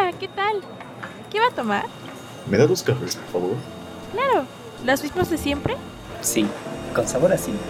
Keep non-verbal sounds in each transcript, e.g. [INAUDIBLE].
Hola, ¿qué tal? ¿Qué va a tomar? ¿Me da dos cafés, por favor? Claro, ¿los mismos de siempre? Sí, con sabor así. Bueno,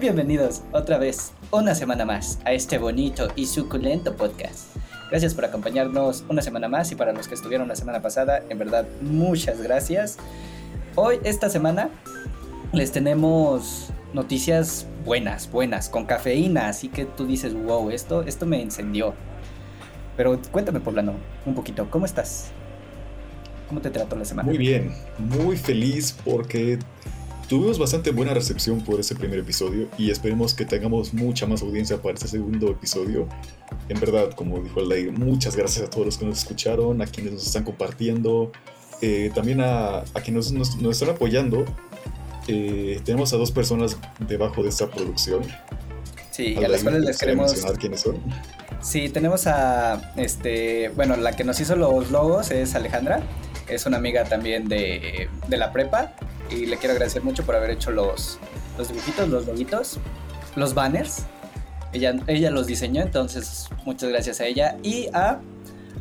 Bienvenidos otra vez, una semana más, a este bonito y suculento podcast. Gracias por acompañarnos una semana más y para los que estuvieron la semana pasada, en verdad, muchas gracias. Hoy, esta semana, les tenemos noticias buenas, buenas, con cafeína, así que tú dices, wow, esto, esto me encendió. Pero cuéntame, Poblano, un poquito, ¿cómo estás? ¿Cómo te trató la semana? Muy bien, muy feliz porque Tuvimos bastante buena recepción por ese primer episodio y esperemos que tengamos mucha más audiencia para este segundo episodio. En verdad, como dijo Aldair, muchas gracias a todos los que nos escucharon, a quienes nos están compartiendo, eh, también a, a quienes nos, nos, están apoyando. Eh, tenemos a dos personas debajo de esta producción. Sí, a las cuales les queremos mencionar quiénes son. Sí, tenemos a este, bueno, la que nos hizo los logos es Alejandra, es una amiga también de, de la prepa y le quiero agradecer mucho por haber hecho los, los dibujitos, los logitos, los banners. Ella, ella los diseñó, entonces muchas gracias a ella. Y a,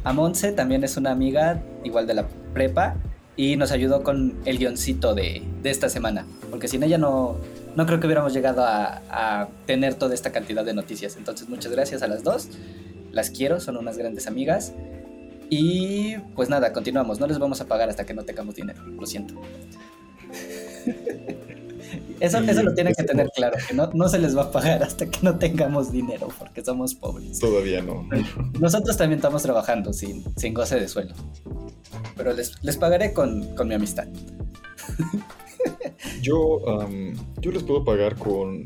a Monse, también es una amiga igual de la prepa y nos ayudó con el guioncito de, de esta semana, porque sin ella no, no creo que hubiéramos llegado a, a, tener toda esta cantidad de noticias. Entonces muchas gracias a las dos, las quiero, son unas grandes amigas. Y pues nada, continuamos, no les vamos a pagar hasta que no tengamos dinero, lo siento. Eso, eso lo tienen que tener claro, que no, no se les va a pagar hasta que no tengamos dinero, porque somos pobres. Todavía no. Nosotros también estamos trabajando sin, sin goce de sueldo. Pero les, les pagaré con, con mi amistad. Yo, um, yo les puedo pagar con...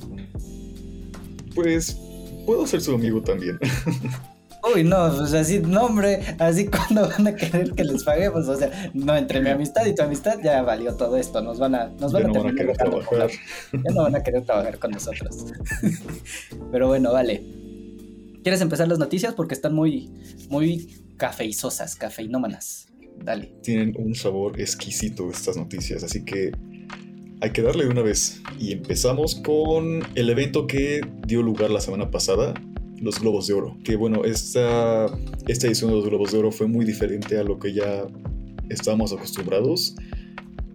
Pues puedo ser su amigo también. [LAUGHS] Uy, no, pues así, no, hombre, así [LAUGHS] cuando van a querer que les paguemos, o sea, no, entre mi amistad y tu amistad ya valió todo esto, nos van a, nos van ya a no van a querer trabajar. Ya no van a querer trabajar con nosotros. [LAUGHS] Pero bueno, vale. ¿Quieres empezar las noticias? Porque están muy, muy cafeizosas, cafeinómanas. Dale. Tienen un sabor exquisito estas noticias, así que hay que darle de una vez. Y empezamos con el evento que dio lugar la semana pasada, los Globos de Oro. Que bueno, esta, esta edición de los Globos de Oro fue muy diferente a lo que ya estábamos acostumbrados,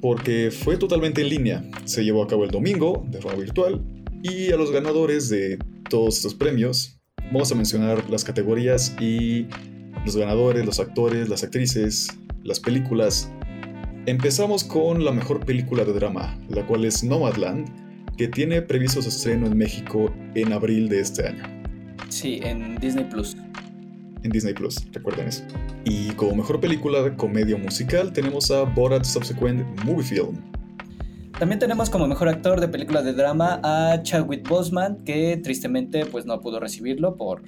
porque fue totalmente en línea. Se llevó a cabo el domingo de forma virtual y a los ganadores de todos estos premios vamos a mencionar las categorías y los ganadores, los actores, las actrices, las películas. Empezamos con la mejor película de drama, la cual es Nomadland, que tiene previsto su estreno en México en abril de este año. Sí, en Disney Plus. En Disney Plus, recuerden eso. Y como mejor película de comedia musical tenemos a Borat Subsequent Movie Film. También tenemos como mejor actor de película de drama a Chadwick Boseman, que tristemente pues no pudo recibirlo por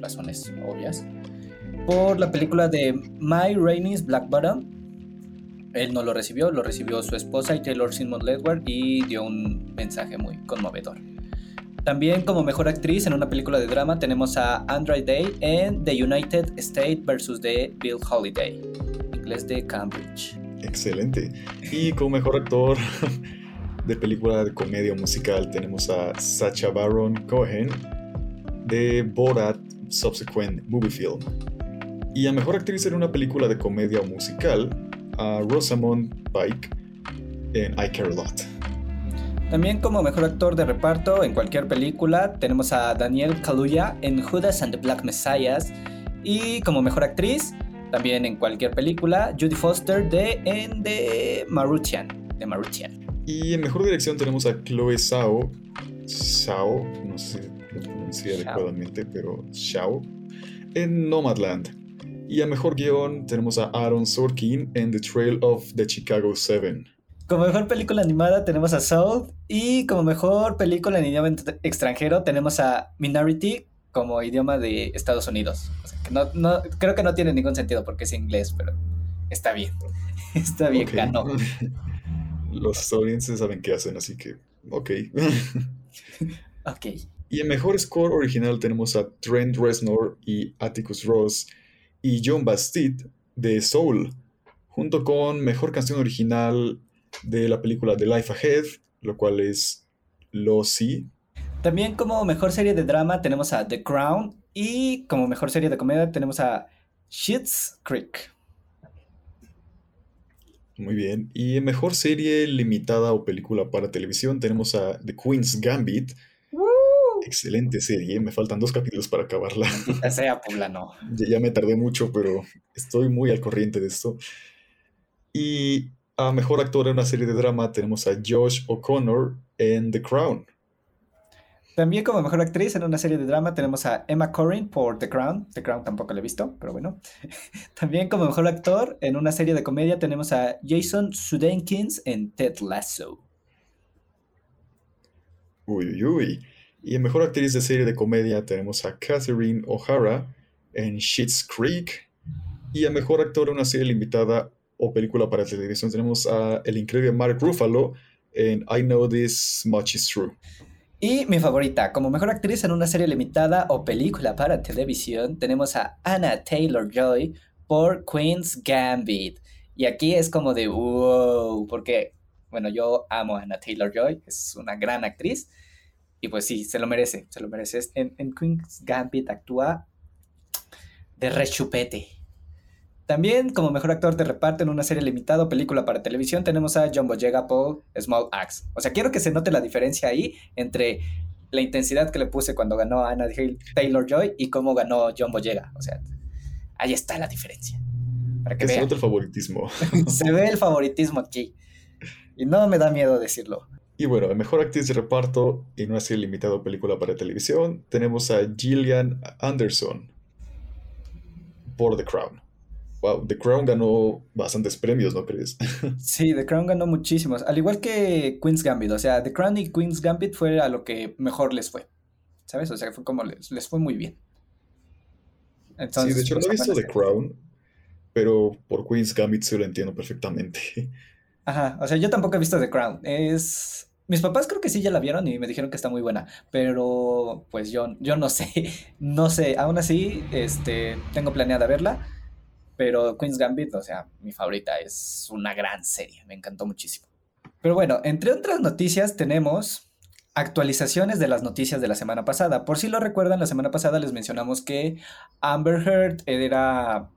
razones obvias. Por la película de My Rainey's Black Bottom. Él no lo recibió, lo recibió su esposa y Taylor Simon Ledward y dio un mensaje muy conmovedor. También como mejor actriz en una película de drama tenemos a Andra Day en The United States vs. The Bill Holiday, inglés de Cambridge. Excelente. Y como mejor actor [LAUGHS] de película de comedia musical tenemos a Sacha Baron Cohen de Borat Subsequent Movie Film. Y a mejor actriz en una película de comedia musical a Rosamund Pike en I Care a Lot. También como mejor actor de reparto en cualquier película tenemos a Daniel Kaluuya en Judas and the Black Messiahs y como mejor actriz también en cualquier película Judy Foster de en The Marutian, de Marutian. Y en mejor dirección tenemos a Chloe Zhao, Zhao, no sé si lo pronuncié adecuadamente, pero Zhao, en Nomadland. Y a mejor guion tenemos a Aaron Sorkin en The Trail of the Chicago 7. Como mejor película animada tenemos a Soul y como mejor película en idioma extranjero tenemos a Minority como idioma de Estados Unidos. O sea, que no, no, creo que no tiene ningún sentido porque es inglés, pero está bien. [LAUGHS] Está bien, Ok. ganó. [LAUGHS] Los estadounidenses saben qué hacen, así que, ok. [LAUGHS] Ok. Y en mejor score original tenemos a Trent Reznor y Atticus Ross y John Bastide de Soul, junto con mejor canción original de la película The Life Ahead, lo cual es Losi. También como mejor serie de drama tenemos a The Crown y como mejor serie de comedia tenemos a Schitt's Creek. Muy bien. Y en mejor serie limitada o película para televisión tenemos a The Queen's Gambit. Excelente serie, me faltan dos capítulos para acabarla. Ya sea poblano. [LAUGHS] Ya, ya me tardé mucho, pero estoy muy al corriente de esto. Y a mejor actor en una serie de drama tenemos a Josh O'Connor en The Crown. También como mejor actriz en una serie de drama tenemos a Emma Corrin por The Crown. The Crown tampoco la he visto, pero bueno. [LAUGHS] También como mejor actor en una serie de comedia tenemos a Jason Sudeikis en Ted Lasso. Uy, uy, uy. Y en mejor actriz de serie de comedia tenemos a Catherine O'Hara en Schitt's Creek. Y a mejor actor en una serie limitada o película para televisión tenemos a el increíble Mark Ruffalo en I Know This Much Is True. Y mi favorita, como mejor actriz en una serie limitada o película para televisión, tenemos a Anna Taylor Joy por Queen's Gambit. Y aquí es como de wow, porque, bueno, yo amo a Anna Taylor Joy, es una gran actriz. Y pues sí, se lo merece, se lo merece. En, en Queen's Gambit actúa de rechupete. También como mejor actor de reparto en una serie limitada o película para televisión tenemos a John Boyega por Small Axe. O sea, quiero que se note la diferencia ahí entre la intensidad que le puse cuando ganó Anna Taylor Joy y cómo ganó John Boyega. O sea, ahí está la diferencia. Para que se nota el favoritismo. [LAUGHS] Se ve el favoritismo aquí. Y no me da miedo decirlo. Y bueno, en mejor actriz de reparto en una serie limitada o película para televisión tenemos a Gillian Anderson por The Crown. Wow, The Crown ganó bastantes premios, ¿no crees? [LAUGHS] Sí, The Crown ganó muchísimos. Al igual que Queen's Gambit. O sea, The Crown y Queen's Gambit fue a lo que mejor les fue. ¿Sabes? O sea, fue como les, les fue muy bien. sí, de hecho no pues, he visto apenas- The Crown, pero por Queen's Gambit sí lo entiendo perfectamente. [LAUGHS] Ajá, o sea, yo tampoco he visto The Crown. Es. Mis papás creo que sí ya la vieron y me dijeron que está muy buena. Pero pues yo, yo no sé. [LAUGHS] No sé. Aún así, este, tengo planeada verla. Pero Queen's Gambit, o sea, mi favorita, es una gran serie. Me encantó muchísimo. Pero bueno, entre otras noticias tenemos actualizaciones de las noticias de la semana pasada. Por si lo recuerdan, la semana pasada les mencionamos que Amber Heard era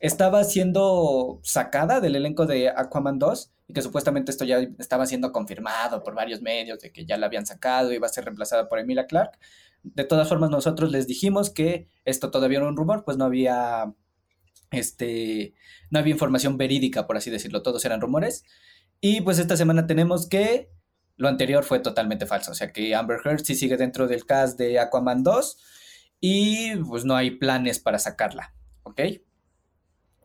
estaba siendo sacada del elenco de Aquaman 2 y que supuestamente esto ya estaba siendo confirmado por varios medios de que ya la habían sacado y iba a ser reemplazada por Emilia Clarke. De todas formas, nosotros les dijimos que esto todavía era un rumor, pues no había este no había información verídica, por así decirlo, todos eran rumores. Y pues esta semana tenemos que lo anterior fue totalmente falso, o sea que Amber Heard sí sigue dentro del cast de Aquaman 2 y pues no hay planes para sacarla, ¿ok?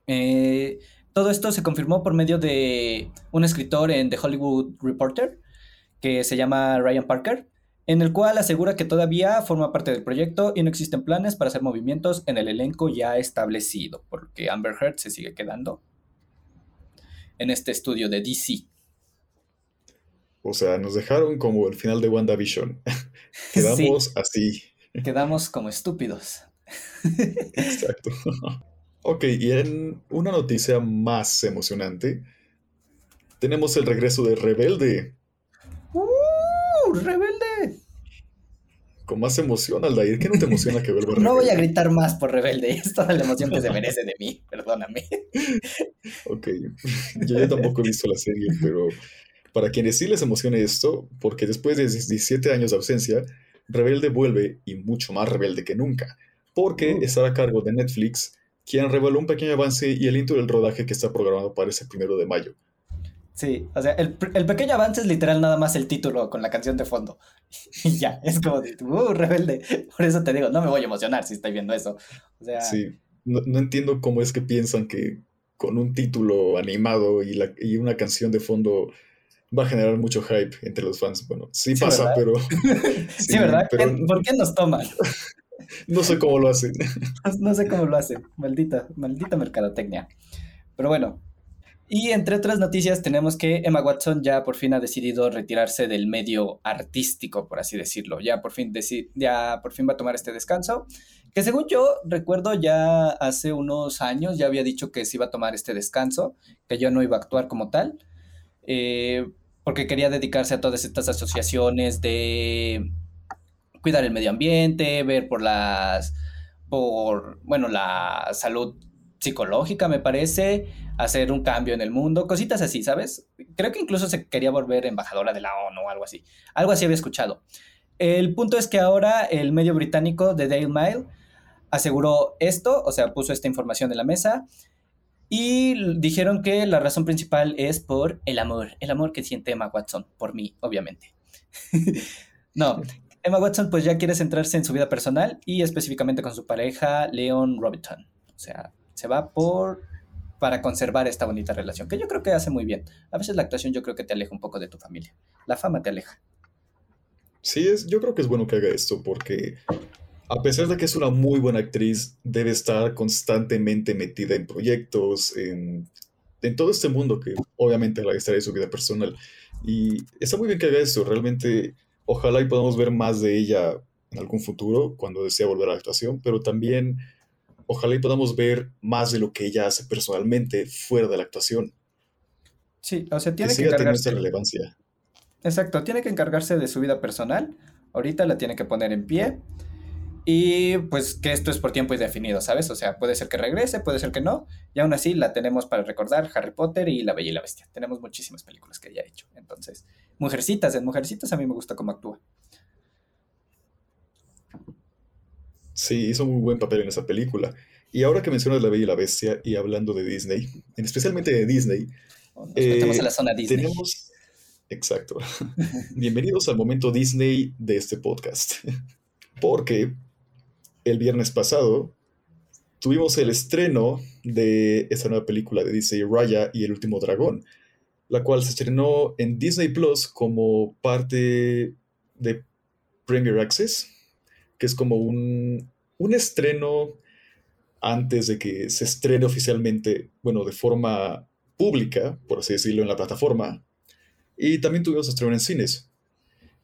Eh, todo esto se confirmó por medio de un escritor en The Hollywood Reporter que se llama Ryan Parker, en el cual asegura que todavía forma parte del proyecto y no existen planes para hacer movimientos en el elenco ya establecido, porque Amber Heard se sigue quedando en este estudio de DC. O sea, nos dejaron como el final de WandaVision. [LAUGHS] Quedamos así. Quedamos como estúpidos. [LAUGHS] Exacto. Ok, y en una noticia más emocionante, tenemos el regreso de Rebelde. ¡Uh! ¡Rebelde! Con más emoción, Aldair. ¿Qué no te emociona que vuelva [LAUGHS] No voy a Rebelde? gritar más por Rebelde, [LAUGHS] es toda la emoción que se merece de mí, [LAUGHS] perdóname. Ok, yo ya tampoco he visto la serie, pero para quienes sí les emocione esto, porque después de 17 años de ausencia, Rebelde vuelve y mucho más rebelde que nunca, porque Uh. estará a cargo de Netflix, quien reveló un pequeño avance y el intro del rodaje que está programado para ese primero de mayo. Sí, o sea, el, el pequeño avance es literal nada más el título con la canción de fondo. [LAUGHS] Y ya, es como de, uh, rebelde. [LAUGHS] Por eso te digo, no me voy a emocionar si estoy viendo eso. O sea, Sí, no, no entiendo cómo es que piensan que con un título animado y, la, y una canción de fondo va a generar mucho hype entre los fans. Bueno, sí, pasa, pero... [LAUGHS] sí, ¿verdad? ¿Por qué nos toman? no sé cómo lo hacen. no sé cómo lo hacen. Maldita, maldita mercadotecnia. Pero bueno. Y entre otras noticias tenemos que Emma Watson ya por fin ha decidido retirarse del medio artístico, por así decirlo. Ya por fin, ya por fin va a tomar este descanso. Que según yo recuerdo ya hace unos años ya había dicho que se iba a tomar este descanso, que yo no iba a actuar como tal. Eh, porque quería dedicarse a todas estas asociaciones de cuidar el medio ambiente, ver por las, por, bueno, la salud psicológica, me parece, hacer un cambio en el mundo, cositas así, ¿sabes? Creo que incluso se quería volver embajadora de la ONU o algo así. Algo así había escuchado. El punto es que ahora el medio británico de Daily Mail aseguró esto, o sea, puso esta información en la mesa y dijeron que la razón principal es por el amor, el amor que siente Emma Watson, por mí, obviamente. [LAUGHS] no, Emma Watson pues ya quiere centrarse en su vida personal y específicamente con su pareja Leon Robiton. O sea, se va por para conservar esta bonita relación, que yo creo que hace muy bien. A veces la actuación yo creo que te aleja un poco de tu familia. La fama te aleja. Sí, es, yo creo que es bueno que haga esto porque a pesar de que es una muy buena actriz, debe estar constantemente metida en proyectos, en, todo este mundo que obviamente la estará de su vida personal. Y está muy bien que haga eso, realmente ojalá y podamos ver más de ella en algún futuro cuando desea volver a la actuación, pero también ojalá y podamos ver más de lo que ella hace personalmente fuera de la actuación. Sí, o sea, tiene que, encargarse de relevancia. Exacto, tiene que encargarse de su vida personal. Ahorita la tiene que poner en pie y pues que esto es por tiempo indefinido, ¿sabes? O sea, puede ser que regrese, puede ser que no. Y aún así la tenemos para recordar Harry Potter y La Bella y la Bestia. Tenemos muchísimas películas que ella ha hecho. Entonces, Mujercitas, en Mujercitas a mí me gusta cómo actúa. Sí, hizo muy buen papel en esa película. Y ahora que mencionas La Bella y la Bestia y hablando de Disney, especialmente de Disney, nos metemos en la zona Disney. Tenemos... Exacto. [LAUGHS] Bienvenidos al momento Disney de este podcast. [LAUGHS] Porque el viernes pasado tuvimos el estreno de esta nueva película de Disney, Raya y el último dragón, la cual se estrenó en Disney Plus como parte de Premier Access, que es como un, un estreno antes de que se estrene oficialmente, bueno, de forma pública, por así decirlo, en la plataforma. Y también tuvimos estreno en cines.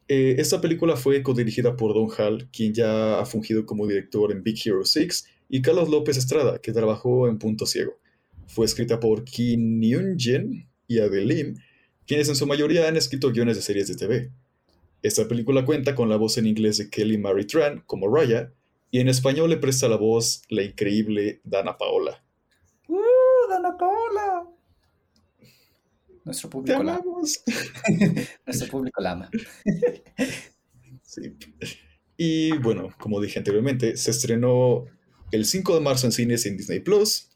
Eh, esta película fue codirigida por Don Hall, quien ya ha fungido como director en Big Hero 6, y Carlos López Estrada, que trabajó en Punto Ciego. Fue escrita por Kim Myung-jen y Adele Lim, quienes en su mayoría han escrito guiones de series de TV. Esta película cuenta con la voz en inglés de Kelly Marie Tran como Raya, y en español le presta la voz la increíble Dana Paola. ¡Uh, Dana Paola! Nuestro público la ama. [LAUGHS] Nuestro público la ama. sí. Y bueno, como dije anteriormente, se estrenó el 5 de marzo en cines en Disney Plus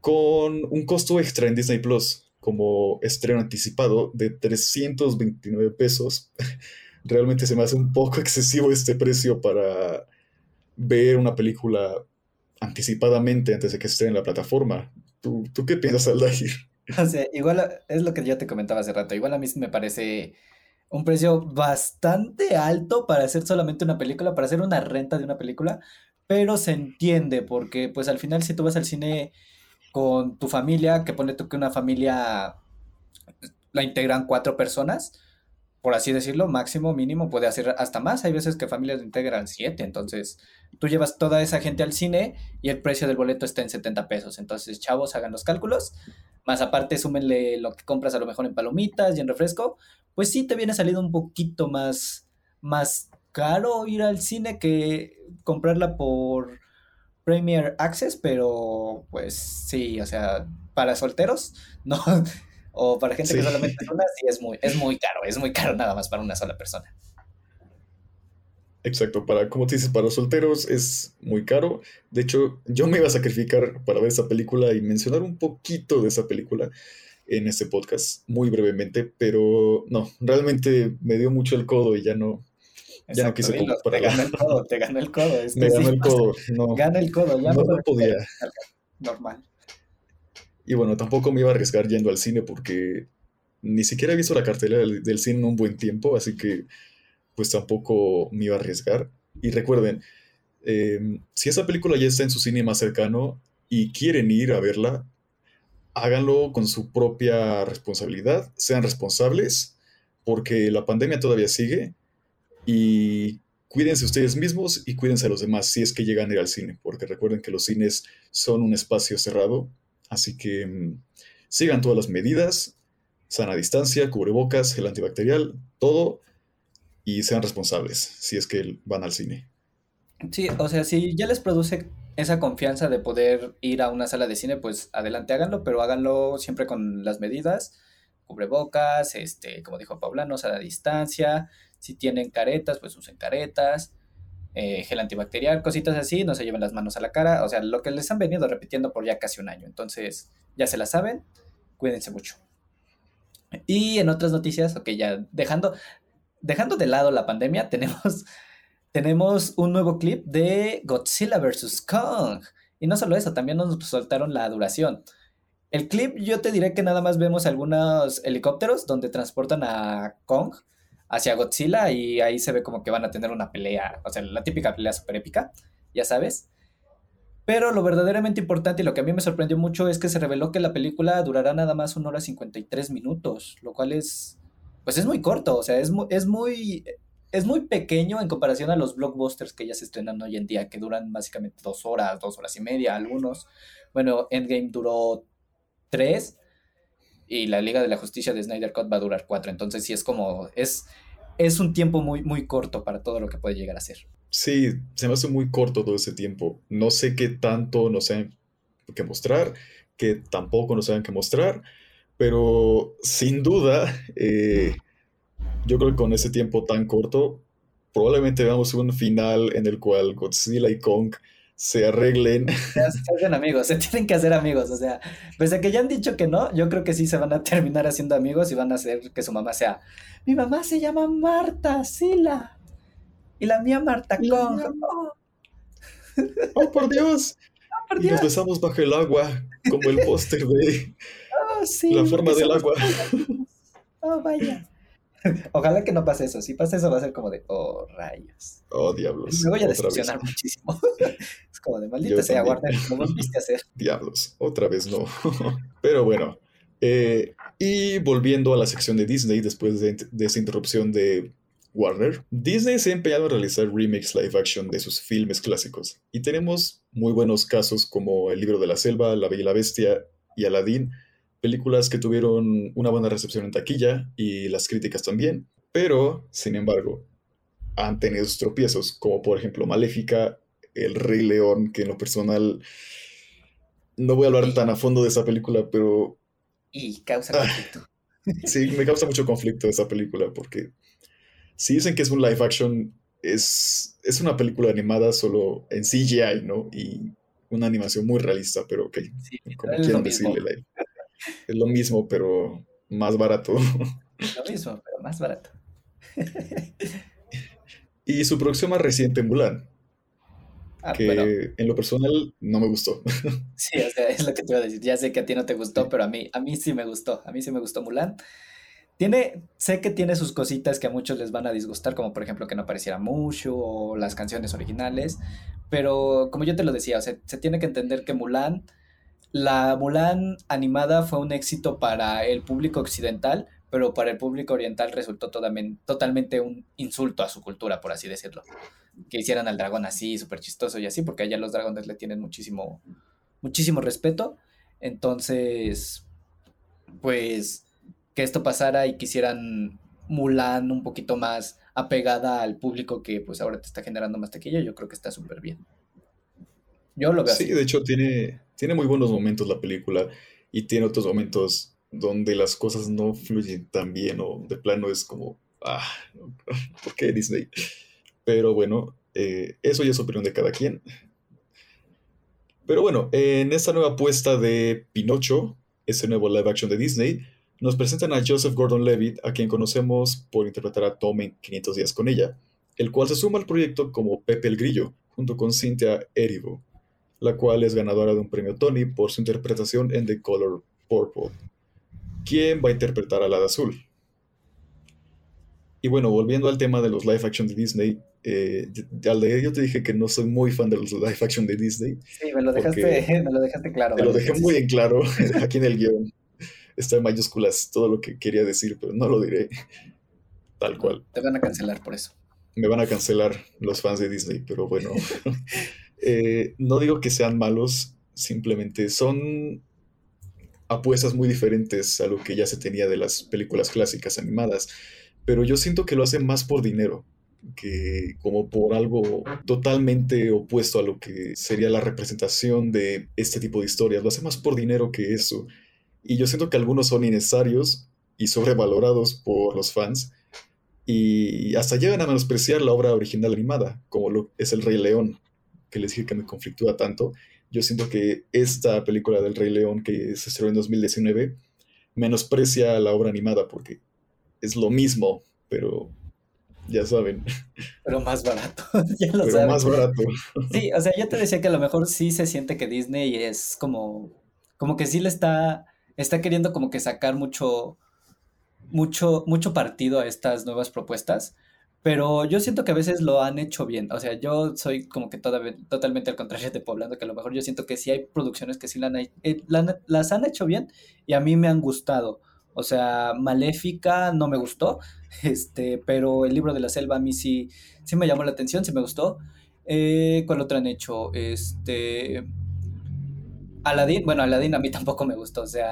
con un costo extra en Disney Plus como estreno anticipado de 329 pesos. [LAUGHS] Realmente se me hace un poco [LAUGHS] excesivo este precio para ver una película anticipadamente antes de que esté en la plataforma. ¿Tú, ¿tú qué piensas, Aldair? [LAUGHS] O sea, igual es lo que yo te comentaba hace rato. Igual a mí me parece un precio bastante alto para hacer solamente una película, para hacer una renta de una película, pero se entiende porque pues al final si tú vas al cine con tu familia, que pone tú que una familia la integran cuatro personas, por así decirlo, máximo, mínimo, puede hacer hasta más. Hay veces que familias integran siete, entonces tú llevas toda esa gente al cine y el precio del boleto está en 70 pesos. Entonces, chavos, hagan los cálculos más aparte súmenle lo que compras a lo mejor en palomitas y en refresco, pues sí te viene saliendo un poquito más, más caro ir al cine que comprarla por Premier Access, pero pues sí, o sea, para solteros, [LAUGHS] no, o para gente que solamente es una, sí es muy, es muy caro, es muy caro nada más para una sola persona. Exacto, para, como te dices, para los solteros es muy caro. De hecho, yo me iba a sacrificar para ver esa película y mencionar un poquito de esa película en este podcast, muy brevemente, pero no, realmente me dio mucho el codo y ya no, ya no quise Te ganó el codo, te ganó el codo. me ganó el codo, no. Gana el codo, ya no, no podía. Normal. Y bueno, tampoco me iba a arriesgar yendo al cine porque ni siquiera he visto la cartelera del, del cine en un buen tiempo, así que pues tampoco me iba a arriesgar. Y recuerden, eh, si esa película ya está en su cine más cercano y quieren ir a verla, háganlo con su propia responsabilidad, sean responsables, porque la pandemia todavía sigue y cuídense ustedes mismos y cuídense a los demás si es que llegan a ir al cine, porque recuerden que los cines son un espacio cerrado, así que mm, sigan todas las medidas, sana distancia, cubrebocas, gel antibacterial, todo, y sean responsables si es que van al cine. Sí, o sea, si ya les produce esa confianza de poder ir a una sala de cine, pues adelante háganlo, pero háganlo siempre con las medidas, cubrebocas, este, como dijo Paula, a distancia, si tienen caretas, pues usen caretas, eh, gel antibacterial, cositas así, no se lleven las manos a la cara, o sea, lo que les han venido repitiendo por ya casi un año, entonces ya se la saben, cuídense mucho. Y en otras noticias, ok, ya dejando, dejando de lado la pandemia, [LAUGHS] tenemos tenemos un nuevo clip de Godzilla vs. Kong. Y no solo eso, también nos soltaron la duración. El clip yo te diré que nada más vemos algunos helicópteros donde transportan a Kong hacia Godzilla y ahí se ve como que van a tener una pelea, o sea, la típica pelea super épica, ya sabes. Pero lo verdaderamente importante y lo que a mí me sorprendió mucho es que se reveló que la película durará nada más una hora 53 minutos, lo cual es, pues es muy corto, o sea, es es muy es muy pequeño en comparación a los blockbusters que ya se estrenan hoy en día, que duran básicamente dos horas, dos horas y media, algunos. Bueno, Endgame duró tres y la Liga de la Justicia de Snyder Cut va a durar cuatro. Entonces sí es como, es, es un tiempo muy, muy corto para todo lo que puede llegar a ser. Sí, se me hace muy corto todo ese tiempo. No sé qué tanto nos saben que mostrar, que tampoco nos saben que mostrar, pero sin duda... Eh, yo creo que con ese tiempo tan corto, probablemente veamos un final en el cual Godzilla y Kong se arreglen. [LAUGHS] Se hacen amigos, se tienen que hacer amigos. O sea, pese a que ya han dicho que no, yo creo que sí se van a terminar haciendo amigos y van a hacer que su mamá sea. Mi mamá se llama Marta Sila. Y la mía Marta Kong. [LAUGHS] Oh. por Dios! Oh, por Dios. Y nos besamos bajo el agua, como el [LAUGHS] póster de oh, sí, la forma del agua. Oh, vaya. [LAUGHS] Ojalá que no pase eso. Si pasa eso, va a ser como de, oh, rayos. Oh, diablos. Me voy a decepcionar muchísimo. [LAUGHS] es como de, maldita sea, Warner, ¿cómo viste hacer? [LAUGHS] Diablos, otra vez no. Pero bueno. Eh, y volviendo a la sección de Disney, después de, de esa interrupción de Warner, Disney se ha empeñado en realizar remakes live action de sus filmes clásicos. Y tenemos muy buenos casos como El libro de la selva, La bella y la bestia y Aladdin películas que tuvieron una buena recepción en taquilla y las críticas también, pero, sin embargo, han tenido sus tropiezos, como por ejemplo Maléfica, El Rey León, que en lo personal no voy a hablar tan a fondo de esa película, pero... Y causa conflicto. [LAUGHS] sí, me causa mucho conflicto esa película, porque si dicen que es un live action, es, es una película animada solo en CGI, ¿no? Y una animación muy realista, pero ok, como quieran decirle. Es lo mismo, pero más barato. Lo mismo, pero más barato. [LAUGHS] y su próxima más reciente, Mulan. Ah, que en lo personal no me gustó. [LAUGHS] Sí, o sea, es lo que te iba a decir. Ya sé que a ti no te gustó, pero a mí, a mí sí me gustó. A mí sí me gustó Mulan. Tiene, sé que tiene sus cositas que a muchos les van a disgustar, como por ejemplo que no apareciera mucho o las canciones originales, pero como yo te lo decía, o sea, se tiene que entender que Mulan la Mulan animada fue un éxito para el público occidental, pero para el público oriental resultó totalmente un insulto a su cultura, por así decirlo. Que hicieran al dragón así, súper chistoso y así, porque allá los dragones le tienen muchísimo, muchísimo respeto. Entonces, pues, que esto pasara y quisieran Mulan un poquito más apegada al público que pues ahora te está generando más taquilla, yo creo que está súper bien. Yo lo veo sí, de hecho tiene, tiene muy buenos momentos la película y tiene otros momentos donde las cosas no fluyen tan bien o de plano es como, ah, [LAUGHS] ¿por qué Disney? Pero bueno, eh, eso ya es opinión de cada quien. Pero bueno, en esta nueva apuesta de Pinocho, ese nuevo live action de Disney, nos presentan a Joseph Gordon-Levitt, a quien conocemos por interpretar a Tom en 500 días con ella, el cual se suma al proyecto como Pepe el Grillo, junto con Cynthia Erivo. La cual es ganadora de un premio Tony por su interpretación en The Color Purple. ¿Quién va a interpretar a la de azul? Y bueno, volviendo al tema de los live action de Disney, eh, al de yo te dije que no soy muy fan de los live action de Disney. Sí, me lo dejaste, [LAUGHS] me lo dejaste claro. Te lo dejé muy en claro [LAUGHS] aquí en el guion. Está en mayúsculas todo lo que quería decir, pero no lo diré tal cual. Te van a cancelar por eso. Me van a cancelar los fans de Disney, pero bueno. [LAUGHS] Eh, no digo que sean malos, simplemente son apuestas muy diferentes a lo que ya se tenía de las películas clásicas animadas, pero yo siento que lo hacen más por dinero que como por algo totalmente opuesto a lo que sería la representación de este tipo de historias. Lo hacen más por dinero que eso. Y yo siento que algunos son innecesarios y sobrevalorados por los fans. Y hasta llegan a menospreciar la obra original animada, como lo es El Rey León, que les dije que me conflictúa tanto. Yo siento que esta película del Rey León, que se estrenó en 2019, menosprecia la obra animada porque es lo mismo, pero ya saben. Pero más barato, [LAUGHS] ya lo Pero más barato. Sí, o sea, yo te decía que a lo mejor sí se siente que Disney es como, como que sí le está, está queriendo como que sacar mucho, mucho, mucho partido a estas nuevas propuestas, pero yo siento que a veces lo han hecho bien. O sea, yo soy como que totalmente al contrario de Poblando, que a lo mejor yo siento que sí hay producciones que sí eh, las han hecho bien y a mí me han gustado. O sea, Maléfica no me gustó, [LAUGHS] este, pero el libro de la selva a mí sí, sí me llamó la atención, sí me gustó. Eh, ¿Cuál otra han hecho? Este. Aladdin, bueno, Aladdin a mí tampoco me gustó, o sea.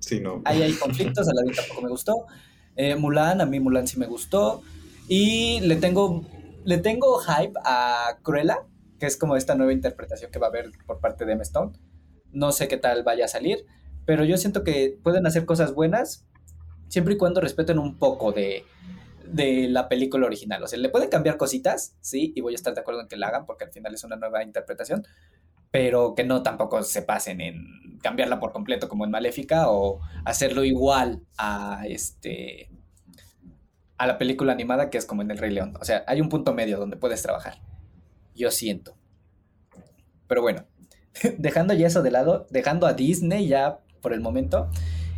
Sí, no. Ahí hay [LAUGHS] conflictos, Aladdin tampoco me gustó. Eh, Mulan, a mí Mulan sí me gustó. Y le tengo, le tengo hype a Cruella, que es como esta nueva interpretación que va a haber por parte de M. Stone. No sé qué tal vaya a salir pero yo siento que pueden hacer cosas buenas siempre y cuando respeten un poco de, la película original. O sea, le pueden cambiar cositas, sí, y voy a estar de acuerdo en que la hagan porque al final es una nueva interpretación, pero que no tampoco se pasen en cambiarla por completo como en Maléfica o hacerlo igual a este a la película animada que es como en El Rey León. O sea, hay un punto medio donde puedes trabajar. Yo siento. Pero bueno, [LAUGHS] dejando ya eso de lado, dejando a Disney ya por el momento.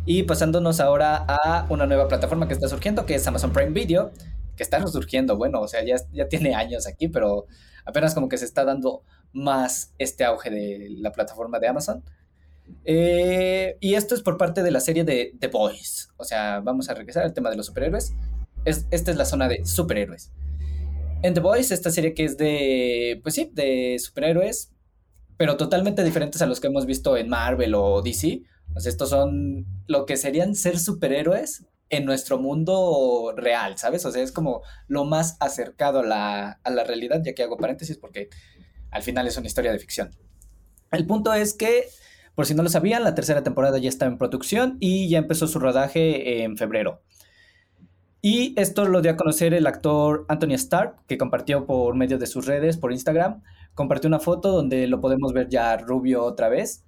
Y pasándonos ahora a una nueva plataforma que está surgiendo, que es Amazon Prime Video, que está surgiendo, bueno, o sea, ya, ya tiene años aquí, pero apenas como que se está dando más este auge de la plataforma de Amazon. Eh, y esto es por parte de la serie de The Boys. O sea, vamos a regresar al tema de los superhéroes. Es, esta es la zona de superhéroes. En The Boys, esta serie que es de, pues sí, de superhéroes, pero totalmente diferentes a los que hemos visto en Marvel o DC. Sea, estos son lo que serían ser superhéroes en nuestro mundo real, ¿sabes? O sea, es como lo más acercado a la, a la realidad, ya que hago paréntesis porque al final es una historia de ficción. El punto es que, por si no lo sabían, la tercera temporada ya está en producción y ya empezó su rodaje en febrero. Y esto lo dio a conocer el actor Anthony Stark, que compartió por medio de sus redes, por Instagram, compartió una foto donde lo podemos ver ya rubio otra vez,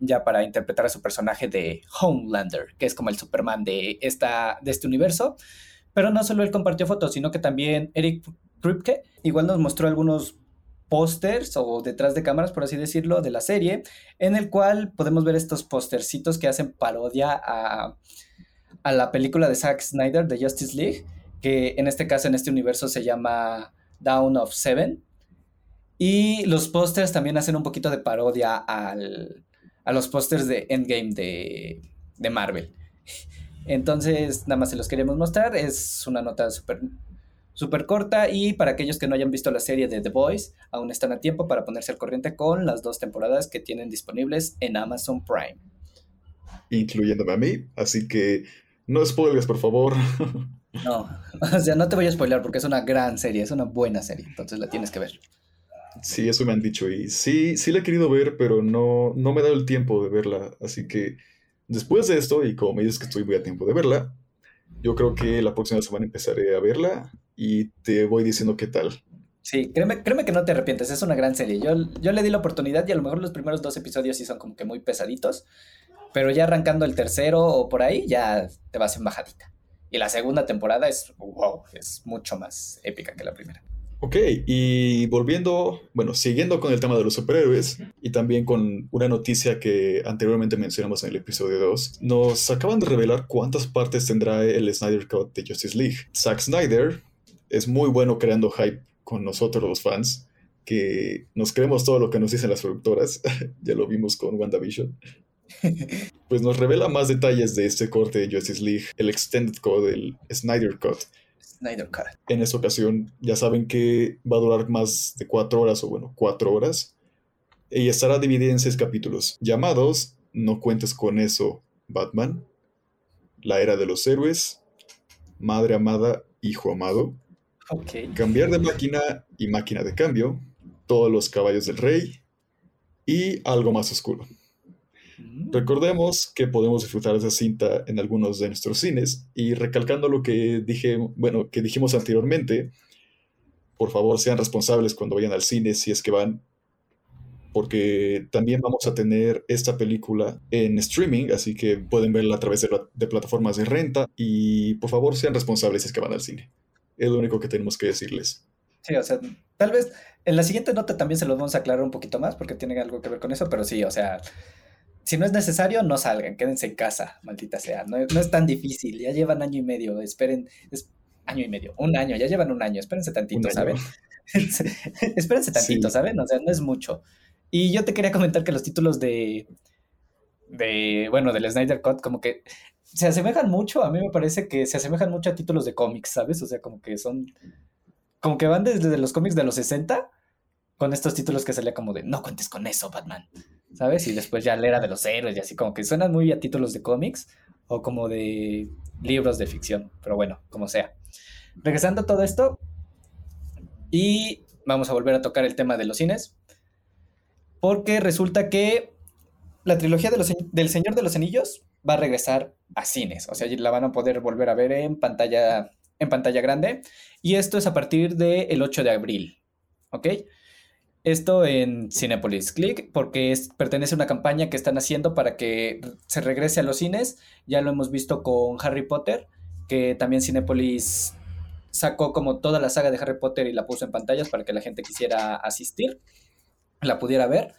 ya para interpretar a su personaje de Homelander, que es como el Superman de, esta, de este universo. Pero no solo él compartió fotos, sino que también Eric Kripke igual nos mostró algunos pósters o detrás de cámaras, por así decirlo, de la serie, en el cual podemos ver estos póstercitos que hacen parodia a, a la película de Zack Snyder de Justice League, que en este caso, en este universo, se llama Down of Seven. Y los pósters también hacen un poquito de parodia al, a los pósters de Endgame de, de Marvel. Entonces, nada más se los queremos mostrar. Es una nota súper super corta y para aquellos que no hayan visto la serie de The Boys, aún están a tiempo para ponerse al corriente con las dos temporadas que tienen disponibles en Amazon Prime. Incluyéndome a mí, así que no spoilers, por favor. No, [LAUGHS] o sea, no te voy a spoiler porque es una gran serie, es una buena serie, entonces la tienes que ver. Sí, eso me han dicho. Y sí, sí la he querido ver, pero no, no me he dado el tiempo de verla. Así que después de esto, y como me dices que estoy muy a tiempo de verla, yo creo que la próxima semana empezaré a verla y te voy diciendo qué tal. Sí, créeme, créeme que no te arrepientes, es una gran serie. Yo, yo le di la oportunidad y a lo mejor los primeros dos episodios sí son como que muy pesaditos, pero ya arrancando el tercero o por ahí ya te vas en bajadita. Y la segunda temporada es, wow, es mucho más épica que la primera. Ok, y volviendo, bueno, siguiendo con el tema de los superhéroes y también con una noticia que anteriormente mencionamos en el episodio 2, nos acaban de revelar cuántas partes tendrá el Snyder Cut de Justice League. Zack Snyder es muy bueno creando hype con nosotros los fans, que nos creemos todo lo que nos dicen las productoras, [LAUGHS] ya lo vimos con WandaVision. [LAUGHS] Pues nos revela más detalles de este corte de Justice League, el Extended Cut, el Snyder Cut Snyder Cut. En esta ocasión ya saben que va a durar más de cuatro horas, o bueno, cuatro horas. Y estará dividida en seis capítulos, llamados No cuentes con eso, Batman, La era de los héroes, Madre amada, Hijo amado. Cambiar de máquina y máquina de cambio, Todos los caballos del rey y Algo más oscuro. Recordemos que podemos disfrutar de esa cinta en algunos de nuestros cines y recalcando lo que dije, bueno, que dijimos anteriormente, por favor sean responsables cuando vayan al cine si es que van, porque también vamos a tener esta película en streaming, así que pueden verla a través de, de plataformas de renta y por favor sean responsables si es que van al cine. Es lo único que tenemos que decirles. Sí, o sea, tal vez en la siguiente nota también se los vamos a aclarar un poquito más porque tiene algo que ver con eso, pero sí, o sea, si no es necesario, no salgan, quédense en casa, maldita sea. No, es- no es tan difícil, ya llevan año y medio, esperen, es año y medio, un año, ya llevan un año, espérense tantito. ¿saben? [LAUGHS] espérense tantito, Sí. ¿saben? O sea, no es mucho. Y yo te quería comentar que los títulos de, de, bueno, del Snyder Cut, como que se asemejan mucho, a mí me parece que se asemejan mucho a títulos de cómics, ¿sabes? O sea, como que son, como que van desde los cómics de los 60 con estos títulos que salía como de, no cuentes con eso, Batman, ¿sabes? Y después ya la era de los héroes y así, como que suenan muy a títulos de cómics o como de libros de ficción, pero bueno, como sea. Regresando a todo esto, y vamos a volver a tocar el tema de los cines, porque resulta que la trilogía de del Señor de los Anillos va a regresar a cines, o sea, la van a poder volver a ver en pantalla, en pantalla grande, y esto es a partir del 8 de abril, ¿ok? Esto en Cinepolis Click, porque pertenece a una campaña que están haciendo para que se regrese a los cines. Ya lo hemos visto con Harry Potter, que también Cinepolis sacó como toda la saga de Harry Potter y la puso en pantallas para que la gente quisiera asistir, la pudiera ver.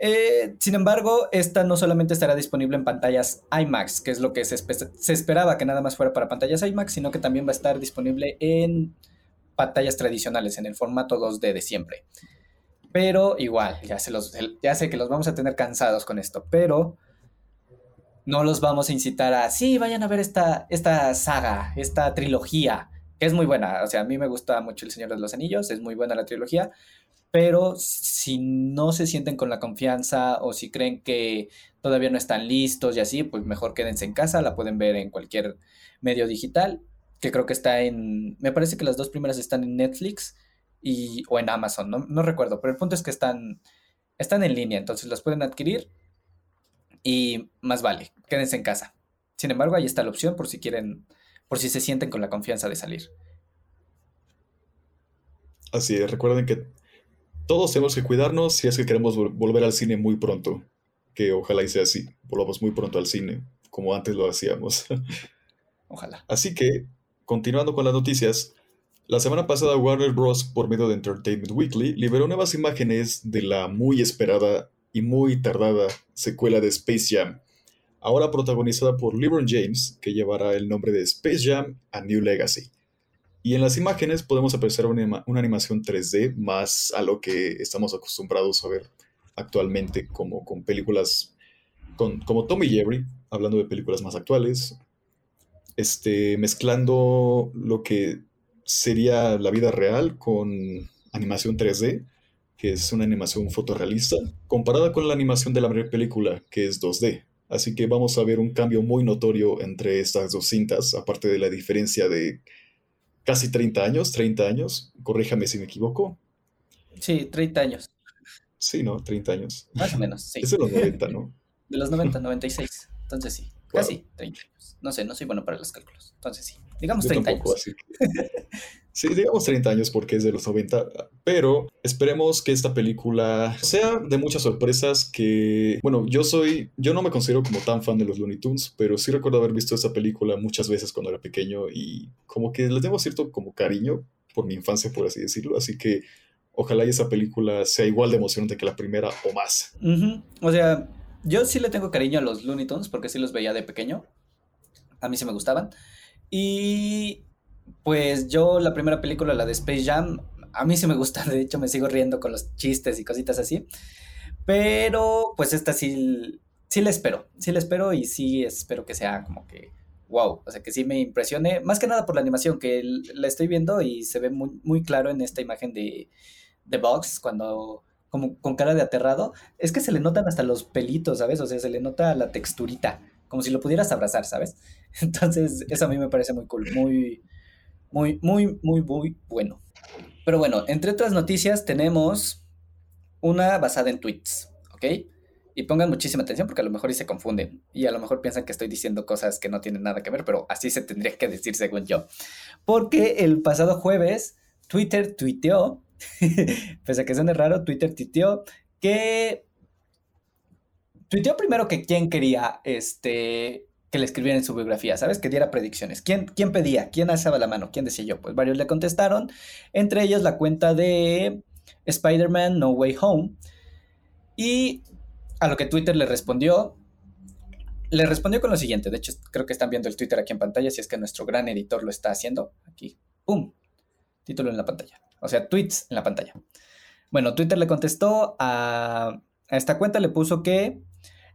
Eh, sin embargo, esta no solamente estará disponible en pantallas IMAX, que es lo que se, se esperaba que nada más fuera para pantallas IMAX, sino que también va a estar disponible en pantallas tradicionales, en el formato 2D de siempre. Pero igual, ya, se los, ya sé que los vamos a tener cansados con esto, pero no los vamos a incitar a, sí, vayan a ver esta, esta saga, esta trilogía, que es muy buena. O sea, a mí me gusta mucho El Señor de los Anillos, es muy buena la trilogía, pero si no se sienten con la confianza o si creen que todavía no están listos y así, pues mejor quédense en casa, la pueden ver en cualquier medio digital, que creo que está en, me parece que las dos primeras están en Netflix y, o en Amazon, no, no recuerdo, pero el punto es que están, están en línea, entonces las pueden adquirir y más vale, quédense en casa. Sin embargo, ahí está la opción por si quieren, por si se sienten con la confianza de salir. Así es, recuerden que todos tenemos que cuidarnos si es que queremos vol- volver al cine muy pronto. Que ojalá y sea así, volvamos muy pronto al cine, como antes lo hacíamos. [LAUGHS] Ojalá. Así que, continuando con las noticias, la semana pasada Warner Bros. por medio de Entertainment Weekly liberó nuevas imágenes de la muy esperada y muy tardada secuela de Space Jam, ahora protagonizada por LeBron James, que llevará el nombre de Space Jam A New Legacy. Y en las imágenes podemos apreciar una, anima- una animación 3D más a lo que estamos acostumbrados a ver actualmente, como con películas con, como Tom y Jerry, hablando de películas más actuales, este, mezclando lo que sería la vida real con animación 3D, que es una animación fotorrealista, comparada con la animación de la primera película, que es 2D. Así que vamos a ver un cambio muy notorio entre estas dos cintas, aparte de la diferencia de casi 30 años, 30 años, corríjame si me equivoco. Sí, 30 años, Sí, ¿no? 30 años. más o menos, sí. Es de los 90, ¿no? De los 90, 96. Entonces sí, Wow. casi 30 años. No sé, no soy bueno para los cálculos. Entonces sí, digamos Yo 30 tampoco, años. así que- Sí, digamos 30 años porque es de los 90, pero esperemos que esta película sea de muchas sorpresas que, bueno, yo soy, yo no me considero como tan fan de los Looney Tunes, pero sí recuerdo haber visto esta película muchas veces cuando era pequeño y como que les tengo cierto como cariño por mi infancia, por así decirlo. Así que ojalá y esa película sea igual de emocionante que la primera o más. O sea, yo sí le tengo cariño a los Looney Tunes porque sí los veía de pequeño. A mí sí me gustaban. Y pues yo la primera película, la de Space Jam, a mí sí me gusta. [LAUGHS] De hecho, me sigo riendo con los chistes y cositas así. Pero pues esta sí, sí la espero. Sí la espero y sí espero que sea como que wow, o sea, que sí me impresione, más que nada por la animación, que la estoy viendo y se ve muy, muy claro en esta imagen de, de Box, cuando como con cara de aterrado, es que se le notan hasta los pelitos, ¿sabes? O sea, se le nota la texturita, como si lo pudieras abrazar, ¿sabes? [LAUGHS] Entonces, eso a mí me parece muy cool, muy, muy, muy, muy, muy bueno. Pero bueno, entre otras noticias tenemos una basada en tweets, ¿ok? Y pongan muchísima atención porque a lo mejor y se confunden y a lo mejor piensan que estoy diciendo cosas que no tienen nada que ver, pero así se tendría que decir según yo. Porque el pasado jueves Twitter tuiteó, [LAUGHS] pese a que suene raro, Twitter tuiteó que tuiteó primero que quién quería este que le escribiera en su biografía, ¿sabes? Que diera predicciones. ¿Quién, quién pedía? ¿Quién alzaba la mano? ¿Quién decía yo? Pues varios le contestaron, entre ellos la cuenta de Spider-Man No Way Home. Y a lo que Twitter le respondió, le respondió con lo siguiente. De hecho, creo que están viendo el Twitter aquí en pantalla, si es que nuestro gran editor lo está haciendo. Aquí, ¡pum! Título en la pantalla. O sea, tweets en la pantalla. Bueno, Twitter le contestó a, a esta cuenta, le puso que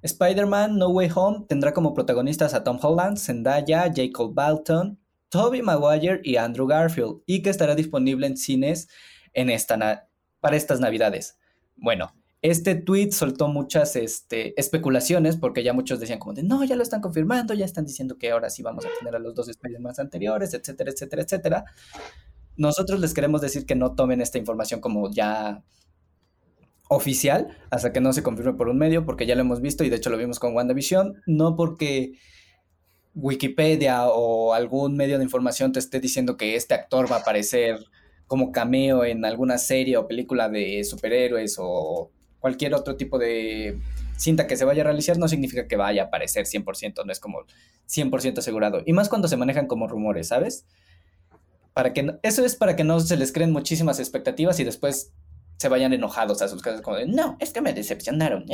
Spider-Man No Way Home tendrá como protagonistas a Tom Holland, Zendaya, Jacob Balton, Tobey Maguire y Andrew Garfield, y que estará disponible en cines en esta para estas navidades. Bueno, este tweet soltó muchas este, especulaciones porque ya muchos decían como de, no, ya lo están confirmando, ya están diciendo que ahora sí vamos a tener a los dos Spider-Man anteriores, etcétera, etcétera, etcétera. Nosotros les queremos decir que no tomen esta información como ya oficial hasta que no se confirme por un medio, porque ya lo hemos visto y de hecho lo vimos con WandaVision, no porque Wikipedia o algún medio de información te esté diciendo que este actor va a aparecer como cameo en alguna serie o película de superhéroes o cualquier otro tipo de cinta que se vaya a realizar no significa que vaya a aparecer 100%, no es como 100% asegurado. Y más cuando se manejan como rumores, ¿sabes? Para que eso es para que no se les creen muchísimas expectativas y después se vayan enojados a sus casas como de, no, es que me decepcionaron.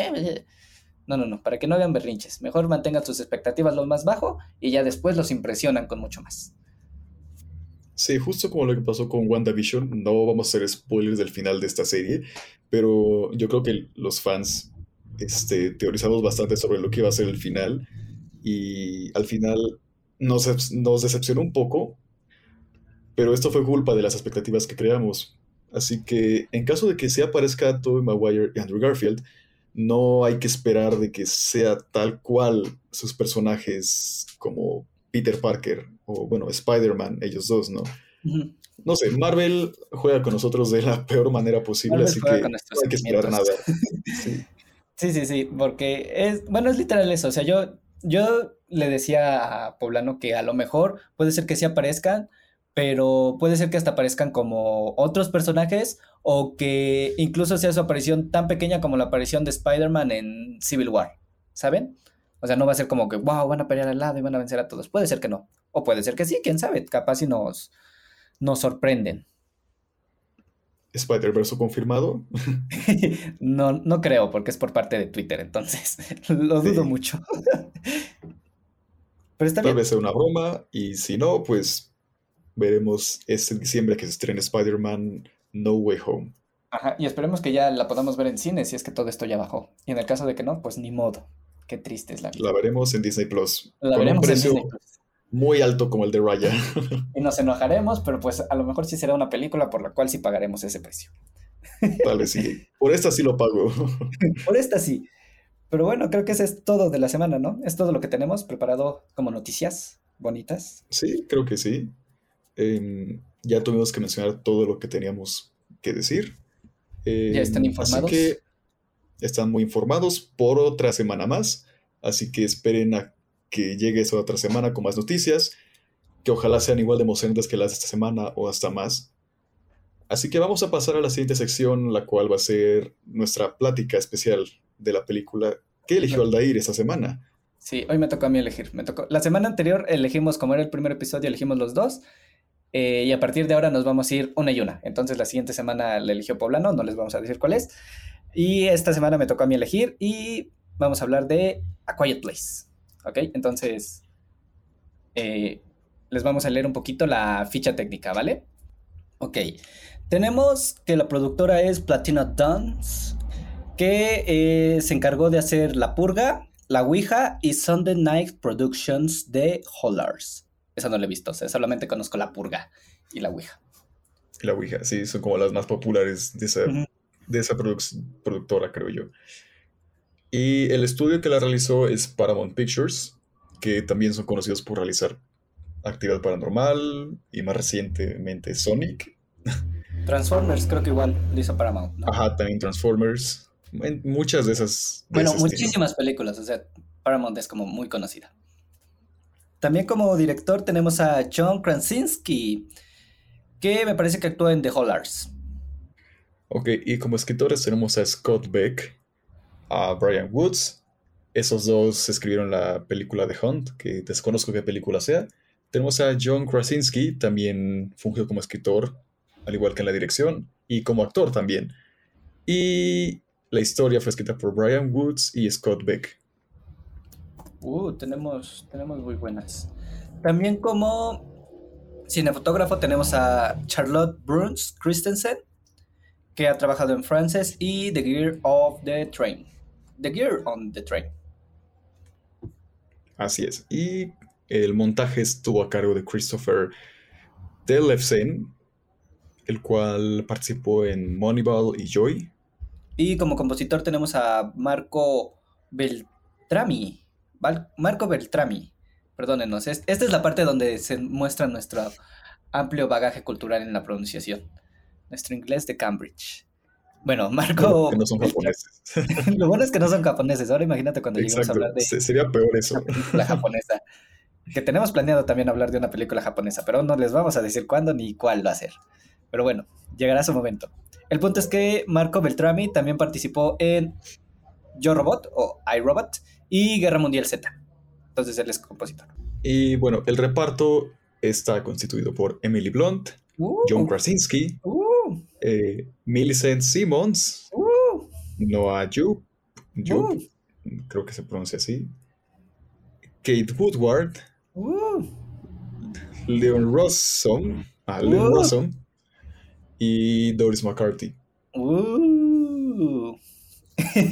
No, no, no, para que no hagan berrinches. Mejor mantengan sus expectativas lo más bajo y ya después los impresionan con mucho más. Sí, justo como lo que pasó con WandaVision, no vamos a hacer spoilers del final de esta serie, pero yo creo que los fans este, teorizamos bastante sobre lo que iba a ser el final y al final nos, nos decepcionó un poco, pero esto fue culpa de las expectativas que creamos. Así que en caso de que se aparezca Tobey Maguire y Andrew Garfield, no hay que esperar de que sea tal cual sus personajes como Peter Parker o bueno, Spider-Man, ellos dos, ¿no? No sé, Marvel juega con nosotros de la peor manera posible, así que no hay que esperar nada. [LAUGHS] Sí. sí. sí, porque es, bueno, es literal eso, o sea, yo, yo le decía a Poblano que a lo mejor puede ser que sí aparezcan, pero puede ser que hasta aparezcan como otros personajes o que incluso sea su aparición tan pequeña como la aparición de Spider-Man en Civil War, ¿saben? O sea, no va a ser como que, wow, van a pelear al lado y van a vencer a todos. Puede ser que no. O puede ser que sí, quién sabe. Capaz si nos, nos sorprenden. ¿Spider-Verse confirmado? [LAUGHS] no, no creo, porque es por parte de Twitter, entonces [LAUGHS] lo dudo mucho. [LAUGHS] Pero está Tal vez sea una broma, y si no, pues veremos este diciembre que se estrena Spider-Man No Way Home. Ajá, y esperemos que ya la podamos ver en cine si es que todo esto ya bajó. Y en el caso de que no, pues ni modo. Qué triste es la vida. La veremos en Disney Plus. La veremos en Disney Plus. Muy alto como el de Raya. [LAUGHS] y nos enojaremos, pero pues a lo mejor sí será una película por la cual sí pagaremos ese precio. [LAUGHS] Tal vez sí. Por esta sí lo pago. [LAUGHS] por esta sí. Pero bueno, creo que eso es todo de la semana, ¿no? Es todo lo que tenemos preparado como noticias bonitas. Sí, creo que sí. Em, ya tuvimos que mencionar todo lo que teníamos que decir. ya están em, informados. Así que están muy informados por otra semana más. Así que esperen a que llegue esa otra semana con más noticias, que ojalá sean igual de emocionantes que las de esta semana o hasta más. Así que vamos a pasar a la siguiente sección, la cual va a ser nuestra plática especial de la película que eligió Aldair esta semana. Sí, hoy me tocó a mí elegir. Me tocó. La semana anterior elegimos, como era el primer episodio, elegimos los dos. Eh, y a partir de ahora nos vamos a ir una y una. Entonces la siguiente semana la eligió Poblano, no les vamos a decir cuál es. Y esta semana me tocó a mí elegir y vamos a hablar de A Quiet Place. ¿Ok? Entonces eh, les vamos a leer un poquito la ficha técnica, ¿vale? Ok. Tenemos que la productora es Platina Dance, que eh, se encargó de hacer La Purga, La Ouija y Sunday Night Productions de Hollars. Esa no la he visto, o sea, solamente conozco La Purga y La Ouija. La Ouija, sí, son como las más populares de esa, de esa productora, creo yo. Y el estudio que la realizó es Paramount Pictures, que también son conocidos por realizar Actividad Paranormal y más recientemente Sonic. [LAUGHS] Transformers, creo que igual lo hizo Paramount. ¿no? Ajá, también Transformers. muchas de esas. bueno, muchísimas películas, o sea, Paramount es como muy conocida. También como director tenemos a John Krasinski, que me parece que actúa en The Hollars. Ok, y como escritores tenemos a Scott Beck, a Brian Woods. Esos dos escribieron la película The Hunt, que desconozco qué película sea. Tenemos a John Krasinski, también fungió como escritor, al igual que en la dirección, y como actor también. Y la historia fue escrita por Brian Woods y Scott Beck. Uh, tenemos, tenemos muy buenas. También como cinefotógrafo tenemos a Charlotte Bruns Christensen, que ha trabajado en Frances y The Gear of the Train. The Gear on the Train. Así es. Y el montaje estuvo a cargo de Christopher Telefsen, el cual participó en Moneyball y Joy. Y como compositor tenemos a Marco Beltrami. Marco Beltrami, perdónenos. Esta es la parte donde se muestra nuestro amplio bagaje cultural en la pronunciación. Nuestro inglés de Cambridge. Bueno, Marco. Que no son japoneses. [LAUGHS] Lo bueno es que no son japoneses. Ahora imagínate cuando lleguemos a hablar de. Sería peor eso. La japonesa que tenemos planeado también hablar de una película japonesa, pero no les vamos a decir cuándo ni cuál va a ser. Pero bueno, llegará su momento. El punto es que Marco Beltrami también participó en Yo Robot o iRobot y Guerra Mundial Z. Entonces él es compositor. Y bueno, el reparto está constituido por Emily Blunt, uh. John Krasinski, uh, eh, Millicent Simmons, uh, Noah Jupe, creo que se pronuncia así, Kate Woodward. Leon Rosson, ah, Leon y Doris McCarthy.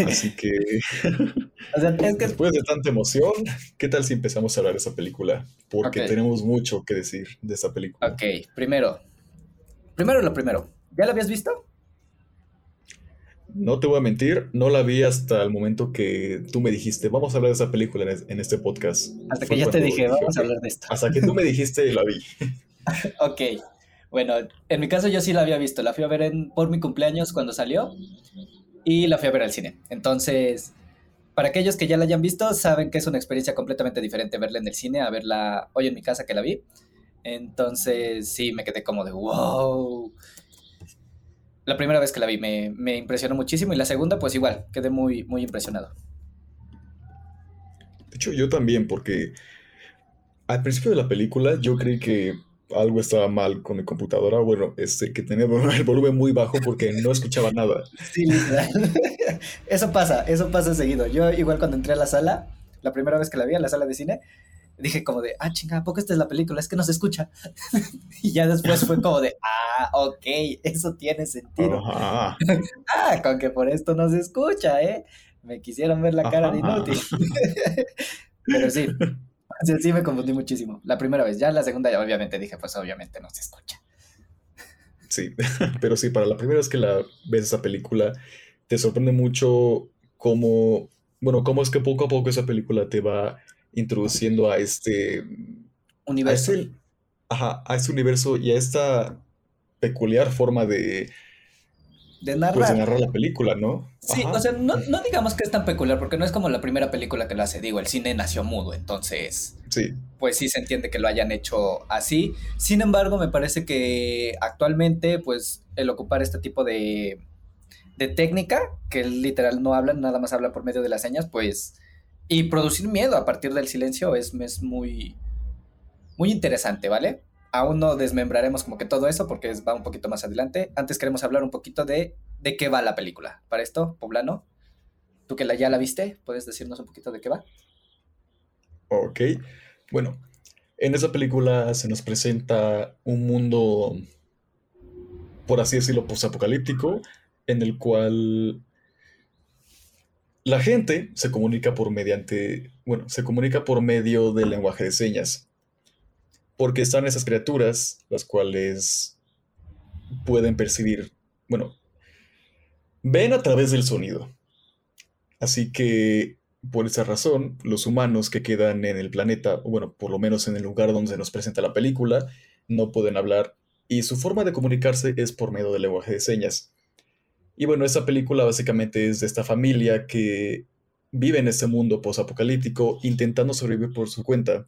Así que, [LAUGHS] después de tanta emoción, ¿qué tal si empezamos a hablar de esa película? Porque tenemos mucho que decir de esa película. Ok, primero, primero lo primero, ¿ya la habías visto? No te voy a mentir, no la vi hasta el momento que tú me dijiste, vamos a hablar de esa película en, este podcast. Hasta que ya te dije, vamos a hablar de esto. Hasta que tú me dijiste, la vi. [LAUGHS] ok, bueno, en mi caso yo sí la había visto, la fui a ver en, por mi cumpleaños cuando salió y la fui a ver al cine. Entonces, para aquellos que ya la hayan visto, saben que es una experiencia completamente diferente verla en el cine a verla hoy en mi casa que la vi. Entonces, sí, me quedé como de wow la primera vez que la vi me, impresionó muchísimo y la segunda pues igual, quedé muy, muy impresionado. De hecho yo también porque al principio de la película yo creí que algo estaba mal con mi computadora, bueno, este, que tenía el volumen muy bajo porque no escuchaba nada. Sí, literal. [LAUGHS] Eso pasa, eso pasa seguido. Yo igual cuando entré a la sala, la primera vez que la vi, a la sala de cine, dije como de, ah, chinga, ¿a poco esta es la película? Es que no se escucha. [LAUGHS] y ya después fue como de, ah, ok, eso tiene sentido. [LAUGHS] ah, con que por esto no se escucha, ¿eh? Me quisieron ver la cara de inútil. Pero sí, sí me confundí muchísimo. La primera vez, ya la segunda ya obviamente dije, pues obviamente no se escucha. Sí, [LAUGHS] pero sí, para la primera vez que la ves esa película, te sorprende mucho cómo, bueno, cómo es que poco a poco esa película te va introduciendo a este universo. A a este universo y a esta peculiar forma de, de narrar. Pues, narrar la película, ¿no? Sí, o sea, no, digamos que es tan peculiar, porque no es como la primera película que lo hace, digo, el cine nació mudo, entonces, sí. pues sí se entiende que lo hayan hecho así. Sin embargo, me parece que actualmente, pues, el ocupar este tipo de, de técnica, que literal no hablan, nada más hablan por medio de las señas, pues y producir miedo a partir del silencio es, es muy, muy interesante, ¿vale? Aún no desmembraremos como que todo eso porque va un poquito más adelante. Antes queremos hablar un poquito de de qué va la película. Para esto, Poblano, tú que la, ya la viste, ¿puedes decirnos un poquito de qué va? Ok, bueno, en esa película se nos presenta un mundo, por así decirlo, posapocalíptico, en el cual la gente se comunica por mediante, bueno, se comunica por medio del lenguaje de señas. Porque están esas criaturas, las cuales pueden percibir, bueno, ven a través del sonido. Así que, por esa razón, los humanos que quedan en el planeta, o bueno, por lo menos en el lugar donde se nos presenta la película, no pueden hablar y su forma de comunicarse es por medio del lenguaje de señas. Y bueno, esa película básicamente es de esta familia que vive en este mundo posapocalíptico intentando sobrevivir por su cuenta,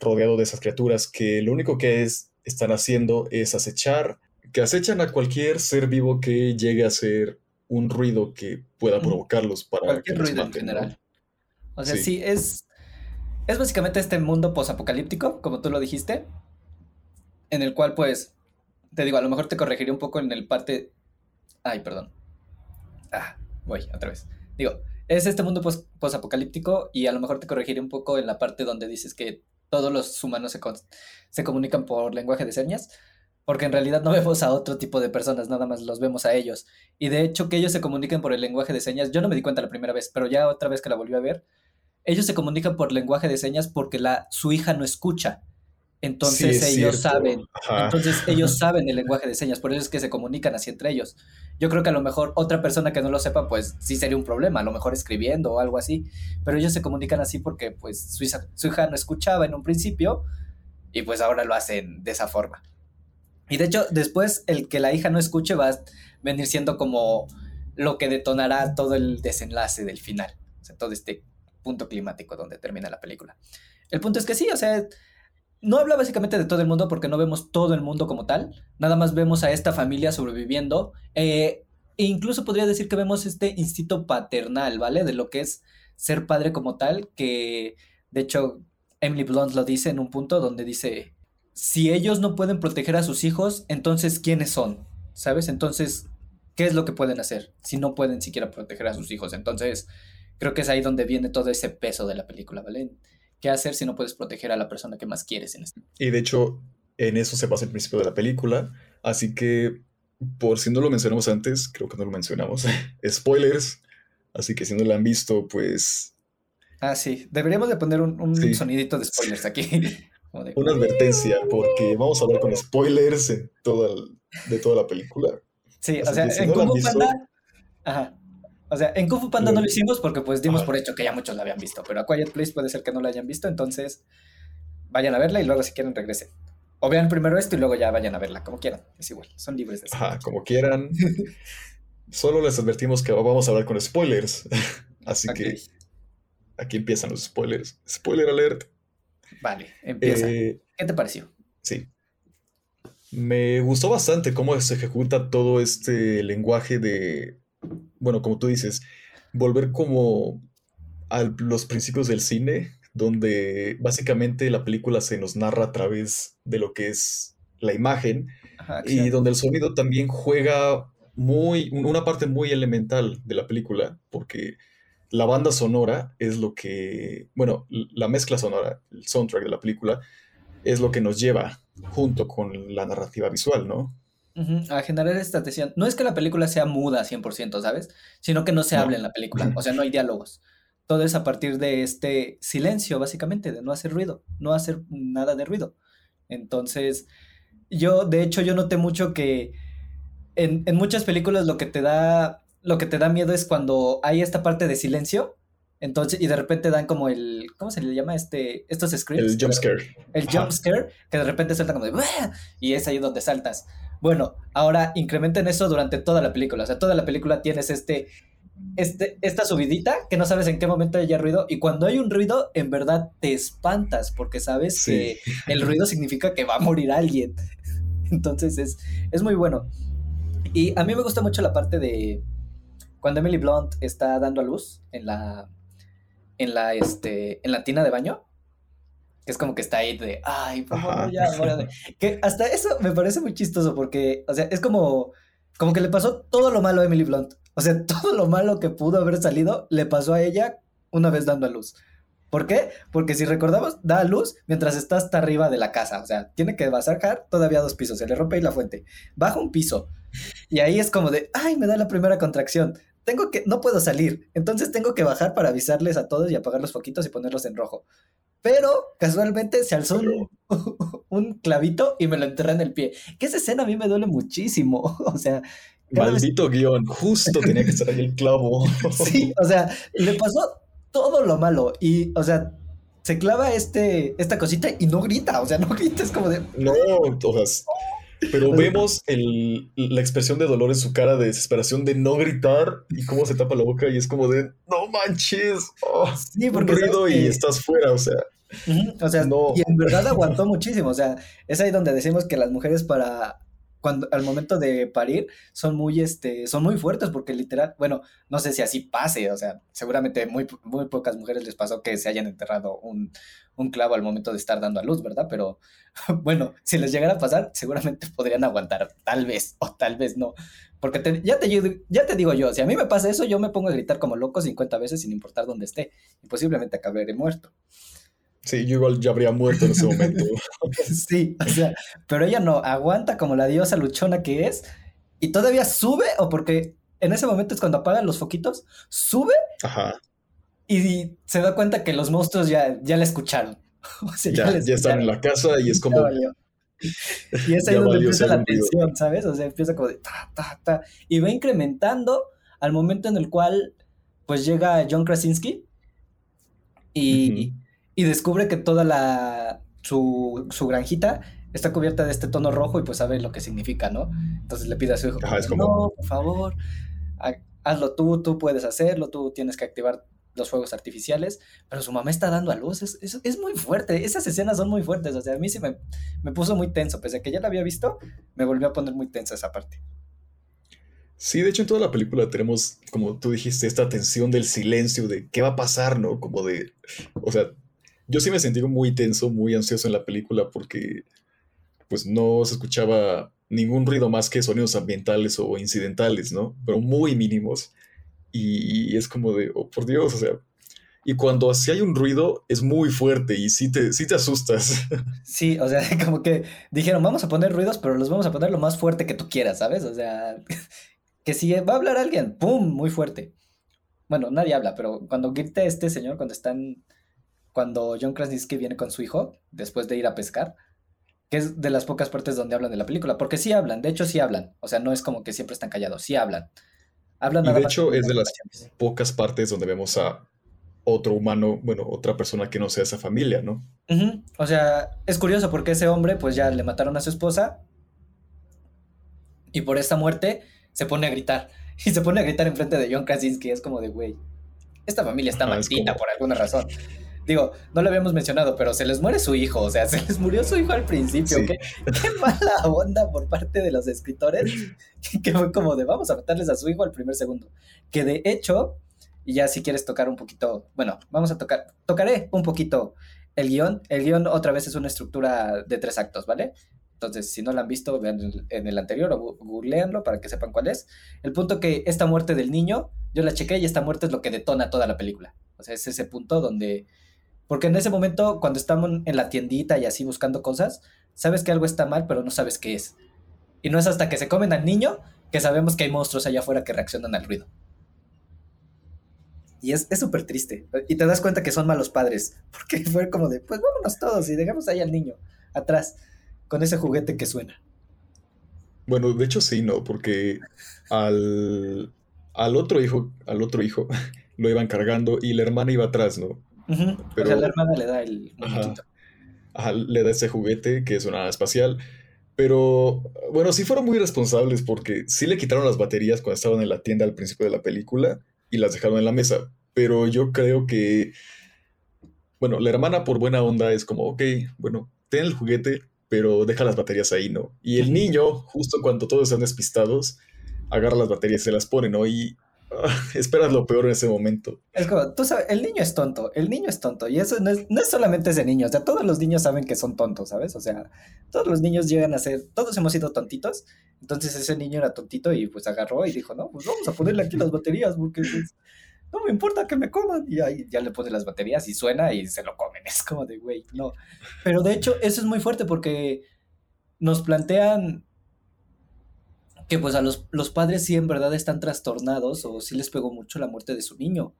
rodeado de esas criaturas que lo único que es, están haciendo es acechar, que acechan a cualquier ser vivo que llegue a hacer un ruido que pueda provocarlos para cualquier que ruido en maten, ¿no? general. O sea, Sí. sí, es, es básicamente este mundo posapocalíptico, como tú lo dijiste, en el cual, pues, te digo, a lo mejor te corregiría un poco en el parte... Ay, perdón. Ah, voy, otra vez. Digo, es este mundo pos- posapocalíptico y a lo mejor te corregiría un poco en la parte donde dices que todos los humanos se, comunican por lenguaje de señas, porque en realidad no vemos a otro tipo de personas, nada más los vemos a ellos. Y de hecho que ellos se comuniquen por el lenguaje de señas, yo no me di cuenta la primera vez, pero ya otra vez que la volví a ver, ellos se comunican por lenguaje de señas porque la, su hija no escucha. Entonces Sí, ellos cierto. saben, Ajá. entonces ellos saben el lenguaje de señas, por eso es que se comunican así entre ellos. Yo creo que a lo mejor otra persona que no lo sepa, pues sí sería un problema, a lo mejor escribiendo o algo así, pero ellos se comunican así porque pues su hija, su hija no escuchaba en un principio y pues ahora lo hacen de esa forma. Y de hecho, después el que la hija no escuche va a venir siendo como lo que detonará todo el desenlace del final, o sea, todo este punto climático donde termina la película. El punto es que sí, o sea, no habla básicamente de todo el mundo porque no vemos todo el mundo como tal, nada más vemos a esta familia sobreviviendo, e incluso podría decir que vemos este instinto paternal, ¿vale? De lo que es ser padre como tal, que de hecho Emily Blunt lo dice en un punto donde dice, si ellos no pueden proteger a sus hijos, entonces ¿quiénes son? ¿Sabes? Entonces, ¿qué es lo que pueden hacer si no pueden siquiera proteger a sus hijos? Entonces, creo que es ahí donde viene todo ese peso de la película, ¿vale? ¿Qué hacer si no puedes proteger a la persona que más quieres en este? Y de hecho, en eso se basa el principio de la película. Así que, por si no lo mencionamos antes, creo que no lo mencionamos. [LAUGHS] Spoilers. Así que si no lo han visto, pues Ah, sí, deberíamos de poner un, un Sí. sonidito de spoilers aquí. [LAUGHS] De- una advertencia, porque vamos a hablar con spoilers en toda el- de toda la película. Sí, o sea, si en no Kung Panda. Ajá. O sea, en Kung Fu Panda no lo hicimos porque pues dimos por hecho que ya muchos la habían visto, pero a Quiet Place puede ser que no la hayan visto, entonces vayan a verla y luego si quieren regresen. O vean primero esto y luego ya vayan a verla, como quieran. Es igual, son libres de hacerlo. Ajá, como quieran. [LAUGHS] Solo les advertimos que vamos a hablar con spoilers. [LAUGHS] Así que aquí empiezan los spoilers. Spoiler alert. Vale, empieza. Eh, ¿Qué te pareció? Sí. Me gustó bastante cómo se ejecuta todo este lenguaje de, bueno, como tú dices, volver como a los principios del cine, donde básicamente la película se nos narra a través de lo que es la imagen Ajá, y donde el sonido también juega muy, una parte muy elemental de la película, porque la banda sonora es lo que, bueno, la mezcla sonora, el soundtrack de la película, es lo que nos lleva junto con la narrativa visual, ¿no? A generar esta tensión. No es que la película sea muda 100%, ¿sabes? Sino que no se No. habla en la película, o sea, no hay diálogos. Todo es a partir de este silencio, básicamente, de no hacer ruido, no hacer nada de ruido. Entonces, yo, de hecho, yo noté mucho que en, en muchas películas lo que te da, lo que te da miedo es cuando hay esta parte de silencio, entonces, y de repente dan como el, ¿cómo se le llama? Este, estos screams. El jumpscare. El Ajá. jump scare, que de repente salta como de y es ahí donde saltas. Bueno, ahora incrementen eso durante toda la película. O sea, toda la película tienes este, este, esta subidita que no sabes en qué momento haya ruido. Y cuando hay un ruido, en verdad te espantas porque sabes Sí. que el ruido significa que va a morir alguien. [LAUGHS] Entonces es, es muy bueno. Y a mí me gusta mucho la parte de cuando Emily Blunt está dando a luz en la, en la, este, en la tina de baño. Que es como que está ahí de, ay, por favor, ya, muérame". Que hasta eso me parece muy chistoso porque, o sea, es como, como que le pasó todo lo malo a Emily Blunt. O sea, [LAUGHS] todo lo malo que pudo haber salido le pasó a ella una vez dando a luz. ¿Por qué? Porque si recordamos, da a luz mientras está hasta arriba de la casa. O sea, tiene que bajar todavía dos pisos. Se le rompe ahí la fuente. Baja un piso. Y ahí es como de, ay, me da la primera contracción. Tengo que, no puedo salir. Entonces tengo que bajar para avisarles a todos y apagar los foquitos y ponerlos en rojo. Pero casualmente se alzó un, [LAUGHS] un clavito y me lo enterré en el pie. Que esa escena a mí me duele muchísimo. [LAUGHS] O sea, vez- Maldito guion, justo tenía que estar ahí el clavo. [LAUGHS] Sí, o sea, le pasó todo lo malo y, o sea, se clava este, esta cosita y no grita, o sea, no grita, es como de... No, o sea, pero vemos el, la expresión de dolor en su cara, de desesperación, de no gritar y cómo se tapa la boca y es como de, no manches, oh, Sí, porque ruido y estás fuera, o sea, O sea, No. y en verdad aguantó muchísimo, o sea, es ahí donde decimos que las mujeres para... Cuando, al momento de parir son muy este son muy fuertes porque literal bueno no sé si así pase o sea seguramente muy, muy pocas mujeres les pasó que se hayan enterrado un, un clavo al momento de estar dando a luz verdad pero [LAUGHS] bueno si les llegara a pasar seguramente podrían aguantar tal vez o tal vez no porque te- ya te ya te digo yo si a mí me pasa eso yo me pongo a gritar como loco 50 veces sin importar dónde esté y posiblemente acabaré muerto sí, yo igual ya habría muerto en ese momento. [LAUGHS] Sí, o sea, pero ella no aguanta como la diosa luchona que es y todavía sube o porque en ese momento es cuando apagan los foquitos, sube Ajá, y se da cuenta que los monstruos ya, ya la escucharon. [LAUGHS] O sea, ya, están en la casa y es como. Y es [LAUGHS] ahí donde empieza la tensión, ¿sabes? O sea, empieza como de ta, ta, ta. Y va incrementando al momento en el cual pues llega John Krasinski y. y descubre que toda la su, su granjita está cubierta de este tono rojo y pues sabe lo que significa, ¿no? Entonces le pide a su hijo, Ajá, como, no, por favor, ha- hazlo tú, tú puedes hacerlo, tú tienes que activar los fuegos artificiales, pero su mamá está dando a luz, es, es, es muy fuerte, esas escenas son muy fuertes, o sea, a mí sí me, me puso muy tenso, pese a que ya la había visto, me volvió a poner muy tensa esa parte. Sí, de hecho en toda la película tenemos, como tú dijiste, esta tensión del silencio, de qué va a pasar, ¿no? Como de, o sea, yo sí me sentí muy tenso, muy ansioso en la película porque pues no se escuchaba ningún ruido más que sonidos ambientales o incidentales, ¿no? Pero muy mínimos. Y es como de, oh, por Dios, o sea, y cuando así hay un ruido es muy fuerte y sí te, sí te asustas. [LAUGHS] Sí, o sea, [LAUGHS] como que dijeron, vamos a poner ruidos, pero los vamos a poner lo más fuerte que tú quieras, ¿sabes? O sea, [LAUGHS] que si va a hablar alguien, ¡pum! Muy fuerte. Bueno, nadie habla, pero cuando grita este señor, cuando están, cuando John Krasinski viene con su hijo, después de ir a pescar, que es de las pocas partes donde hablan de la película, porque sí hablan, de hecho sí hablan, o sea, no es como que siempre están callados, sí hablan. Hablan Y nada de hecho es de las pocas partes donde vemos a otro humano, bueno, otra persona que no sea esa familia, ¿no? O sea, es curioso porque ese hombre, pues ya le mataron a su esposa y por esta muerte se pone a gritar. [LAUGHS] Y se pone a gritar enfrente de John Krasinski. Es como de, güey, esta familia está Ajá, es maldita como- por alguna razón. Digo, no lo habíamos mencionado, pero se les muere su hijo. O sea, [LAUGHS] se les murió su hijo al principio. Sí. ¿Qué, qué mala onda por parte de los escritores. [LAUGHS] Que fue como de, vamos a matarles a su hijo al primer segundo. Que de hecho, y ya si quieres tocar un poquito, bueno, vamos a tocar, tocaré un poquito el guion. El guion otra vez es una estructura de tres actos, ¿vale? Entonces, si no lo han visto, vean en el anterior o googleenlo para que sepan cuál es. El punto que esta muerte del niño, yo la chequé y esta muerte es lo que detona toda la película. O sea, es ese punto donde... Porque en ese momento, cuando estamos en la tiendita y así buscando cosas, sabes que algo está mal, pero no sabes qué es. Y no es hasta que se comen al niño que sabemos que hay monstruos allá afuera que reaccionan al ruido. Y es súper triste. Y te das cuenta que son malos padres. [LAUGHS] Porque fue como de, pues vámonos todos y dejamos ahí al niño atrás con ese juguete que suena. Bueno, de hecho sí, ¿no? Porque al, al otro hijo, al otro hijo, [LAUGHS] lo iban cargando y la hermana iba atrás, ¿no? O Pero- sea, la hermana le da el Ajá. Ajá, le da ese juguete que es una nave espacial. Pero bueno, sí fueron muy responsables porque sí le quitaron las baterías cuando estaban en la tienda al principio de la película y las dejaron en la mesa. Pero yo creo que, bueno, la hermana por buena onda es como, ok, bueno, ten el juguete, pero deja las baterías ahí, ¿no? Y el niño, justo cuando todos están despistados, agarra las baterías y se las pone, ¿no? Y [LAUGHS] esperas lo peor en ese momento. Es como, tú sabes, el niño es tonto, el niño es tonto, y eso no es, no es solamente ese niño, o sea, todos los niños saben que son tontos, ¿sabes? O sea, todos los niños llegan a ser, todos hemos sido tontitos, entonces ese niño era tontito y pues agarró y dijo, no, pues vamos a ponerle aquí las baterías porque pues, no me importa que me coman, y ahí ya le pone las baterías y suena y se lo comen, [LAUGHS] es como de, güey, no. Pero de hecho, eso es muy fuerte porque nos plantean que pues a los, los padres sí en verdad están trastornados o sí les pegó mucho la muerte de su niño.